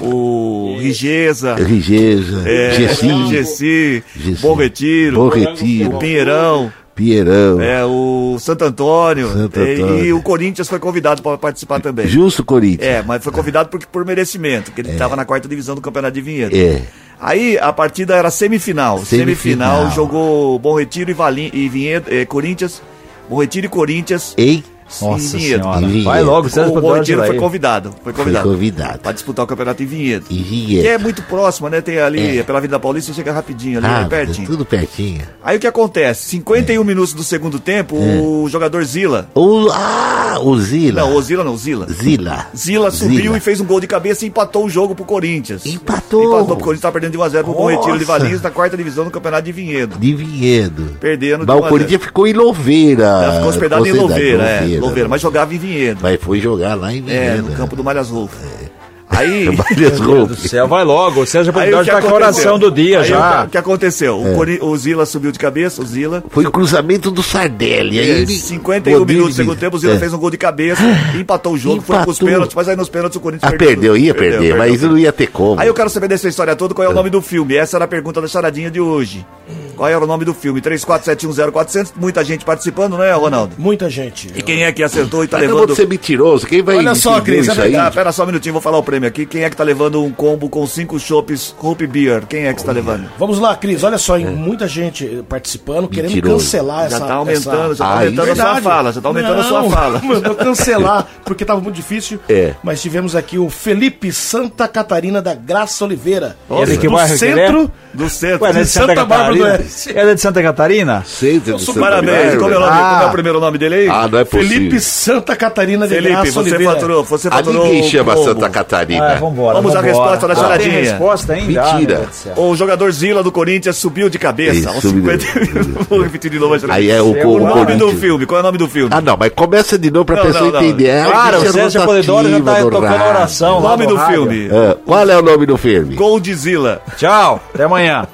Speaker 1: o Rigeza,
Speaker 3: Rigeza,
Speaker 1: é, Gessi,
Speaker 3: Gessi,
Speaker 1: Bom Retiro,
Speaker 3: Bom Retiro.
Speaker 1: o Pinheirão,
Speaker 3: Pierão.
Speaker 1: é, o Santo Antônio,
Speaker 3: Santo
Speaker 1: é,
Speaker 3: Antônio.
Speaker 1: e o Corinthians foi convidado para participar também.
Speaker 3: Justo Corinthians.
Speaker 1: É, mas foi convidado por, por merecimento, que ele estava na quarta divisão do Campeonato de Vinhedo.
Speaker 3: É.
Speaker 1: Aí a partida era semifinal. Semifinal,
Speaker 3: Semifinal.
Speaker 1: jogou Bom Retiro e, Valim, e Vinhedo, eh, Corinthians. Bom Retiro e Corinthians.
Speaker 3: Ei,
Speaker 2: Nossa
Speaker 1: em Vinhedo.
Speaker 2: senhora.
Speaker 3: Vinhedo.
Speaker 2: Vai logo,
Speaker 1: O Corinthians foi convidado. Foi convidado.
Speaker 3: Foi convidado.
Speaker 1: Pra disputar o campeonato em Vinhedo.
Speaker 3: Em
Speaker 1: Que
Speaker 3: Vinhedo.
Speaker 1: é muito próximo, né? Tem ali,
Speaker 3: É.
Speaker 1: pela Vida Paulista, chega rapidinho ali,
Speaker 3: Ah,
Speaker 1: é pertinho.
Speaker 3: tudo pertinho.
Speaker 1: Aí o que acontece? 51 minutos do segundo tempo, o jogador Zila.
Speaker 3: O, ah, o Zila.
Speaker 1: Não, o Zila não, Zila.
Speaker 3: Zila.
Speaker 1: Zila subiu
Speaker 3: Zila.
Speaker 1: e fez um gol de cabeça e empatou o jogo pro Corinthians.
Speaker 3: Empatou.
Speaker 1: Empatou pro Corinthians, tá perdendo de 1x0 pro Bom Retiro de. Valinhos na quarta divisão do Campeonato de Vinhedo.
Speaker 3: De Vinhedo.
Speaker 1: Perdendo de
Speaker 3: Mas
Speaker 1: 1
Speaker 3: o
Speaker 1: a 0.
Speaker 3: Corinthians ficou em Louveira.
Speaker 1: Ela ficou hospedado em Louveira, é. Louveira, mas jogava em Vinhedo.
Speaker 3: Mas foi jogar lá em
Speaker 1: É,
Speaker 3: Vinhedo.
Speaker 1: no campo do Malhas Rolfo. Aí. [laughs]
Speaker 3: Várias
Speaker 2: Meu Deus do
Speaker 3: roupas.
Speaker 2: céu, vai logo. O César
Speaker 1: Aí
Speaker 2: Polidoro
Speaker 1: o que
Speaker 2: tá com a
Speaker 1: aconteceu?
Speaker 2: oração do dia
Speaker 1: Aí
Speaker 2: já.
Speaker 1: O que, aconteceu? O, Cori- o Zila subiu de cabeça, o Zila.
Speaker 3: Foi o cruzamento do Sardelli. Aí
Speaker 1: É,
Speaker 3: ele
Speaker 1: 51
Speaker 3: rodou
Speaker 1: minutos do segundo tempo, o Zila
Speaker 3: É.
Speaker 1: fez um gol de cabeça, empatou o jogo, foi pros
Speaker 3: Empatou.
Speaker 1: pênaltis, mas aí nos pênaltis o Corinthians
Speaker 3: Ah, perdeu, ia
Speaker 1: Perdeu,
Speaker 3: perder, mas
Speaker 1: perdeu.
Speaker 3: não ia ter como.
Speaker 1: Aí eu quero saber dessa história toda, qual é o nome do filme? Essa era a pergunta da charadinha de hoje. Qual era o nome do filme? 34710400, muita gente participando, não é, Ronaldo?
Speaker 7: Muita gente.
Speaker 1: E quem é que acertou e tá
Speaker 3: Acabou
Speaker 1: levando...
Speaker 3: ser mentiroso. Quem vai
Speaker 7: Olha só, Cris, é?
Speaker 1: Ah, pera só um minutinho, vou falar o prêmio aqui. Quem é que tá levando um combo com cinco chopes Hope Beer? Quem é que está levando?
Speaker 7: Vamos lá, Cris. Olha só, hein, muita gente eh, participando, querendo
Speaker 3: Mentiroso.
Speaker 7: cancelar essa.
Speaker 1: Já tá aumentando, já tá
Speaker 3: Ah,
Speaker 1: aumentando a sua fala, já tá aumentando a sua
Speaker 7: Não,
Speaker 1: fala. [laughs]
Speaker 7: Mandou cancelar, porque tava muito difícil.
Speaker 3: É.
Speaker 7: Mas tivemos aqui o Felipe Santa Catarina da Graça Oliveira.
Speaker 2: Ele que
Speaker 7: do
Speaker 2: bairro que ele é?
Speaker 7: centro.
Speaker 1: Do centro.
Speaker 2: Ué, não é de Santa,
Speaker 7: Santa Bárbara do
Speaker 2: Catarina?
Speaker 7: Oeste.
Speaker 2: Ela é de Santa Catarina?
Speaker 3: Centro do Santo
Speaker 1: Parabéns. Como é, o nome,
Speaker 2: Ah.
Speaker 1: como é o primeiro nome dele aí?
Speaker 3: Ah, não é possível.
Speaker 7: Felipe Santa Catarina de
Speaker 1: Felipe,
Speaker 7: Graça
Speaker 1: você
Speaker 7: Oliveira.
Speaker 1: faturou, você
Speaker 3: Ah,
Speaker 1: faturou
Speaker 3: ninguém
Speaker 1: o
Speaker 3: chama
Speaker 1: combo.
Speaker 3: Santa Catarina.
Speaker 2: Ah, vambora.
Speaker 1: Vamos à
Speaker 2: vambora.
Speaker 1: resposta da
Speaker 2: Ah, tem
Speaker 1: charadinha.
Speaker 2: resposta ainda? Ah,
Speaker 3: Mentira.
Speaker 2: céu.
Speaker 1: O jogador Zila do Corinthians subiu de cabeça
Speaker 3: Isso,
Speaker 1: aos
Speaker 3: subiu.
Speaker 1: 50 [laughs] Vou repetir de novo a.
Speaker 3: Aí é o,
Speaker 2: É
Speaker 3: o,
Speaker 2: o
Speaker 1: O nome do filme, qual é o nome do filme?
Speaker 3: Ah, não, mas começa de novo pra
Speaker 1: Não,
Speaker 3: pessoa
Speaker 1: não, não.
Speaker 3: entender. É
Speaker 2: Claro, o César Polidoro já tá tocando oração
Speaker 1: o nome
Speaker 2: no
Speaker 1: do filme.
Speaker 3: Ah, qual é o nome do filme?
Speaker 1: Goldzilla.
Speaker 2: Tchau, até amanhã.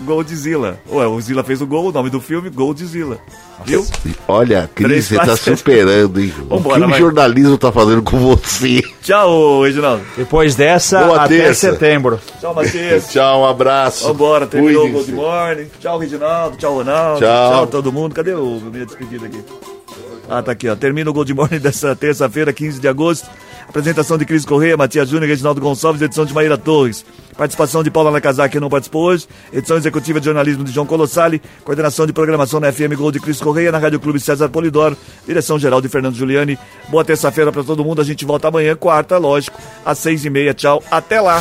Speaker 1: Goldzilla. Ué, o Zila fez o gol, o nome do filme, Goldzilla. Viu?
Speaker 3: Olha, Cris, você tá superando, hein?
Speaker 1: Vambora,
Speaker 3: o que
Speaker 1: vai.
Speaker 3: o jornalismo tá fazendo com você?
Speaker 1: Tchau, Reginaldo.
Speaker 2: Depois dessa,
Speaker 3: Boa
Speaker 2: até
Speaker 3: terça.
Speaker 2: setembro.
Speaker 1: Tchau, Matheus. [laughs]
Speaker 3: Tchau, um abraço.
Speaker 1: Vambora, terminou o. Gold Morning. Tchau, Reginaldo. Tchau, Ronaldo.
Speaker 3: Tchau.
Speaker 1: todo mundo. Cadê o minha despedida aqui? Ah, tá aqui, ó. Termina o Gold Morning [laughs] dessa terça-feira, 15 de agosto. Apresentação de Cris Correia, Matias Júnior, Reginaldo Gonçalves, edição de Maíra Torres. Participação de Paula Nakazaki, que não participou hoje. Edição executiva de jornalismo de João Colossali. Coordenação de programação na FM Gold de Cris Correia, na Rádio Clube César Polidoro. Direção geral de Fernando Giuliani. Boa terça-feira pra todo mundo. A gente volta amanhã, quarta, lógico, às seis e meia. Tchau. Até lá.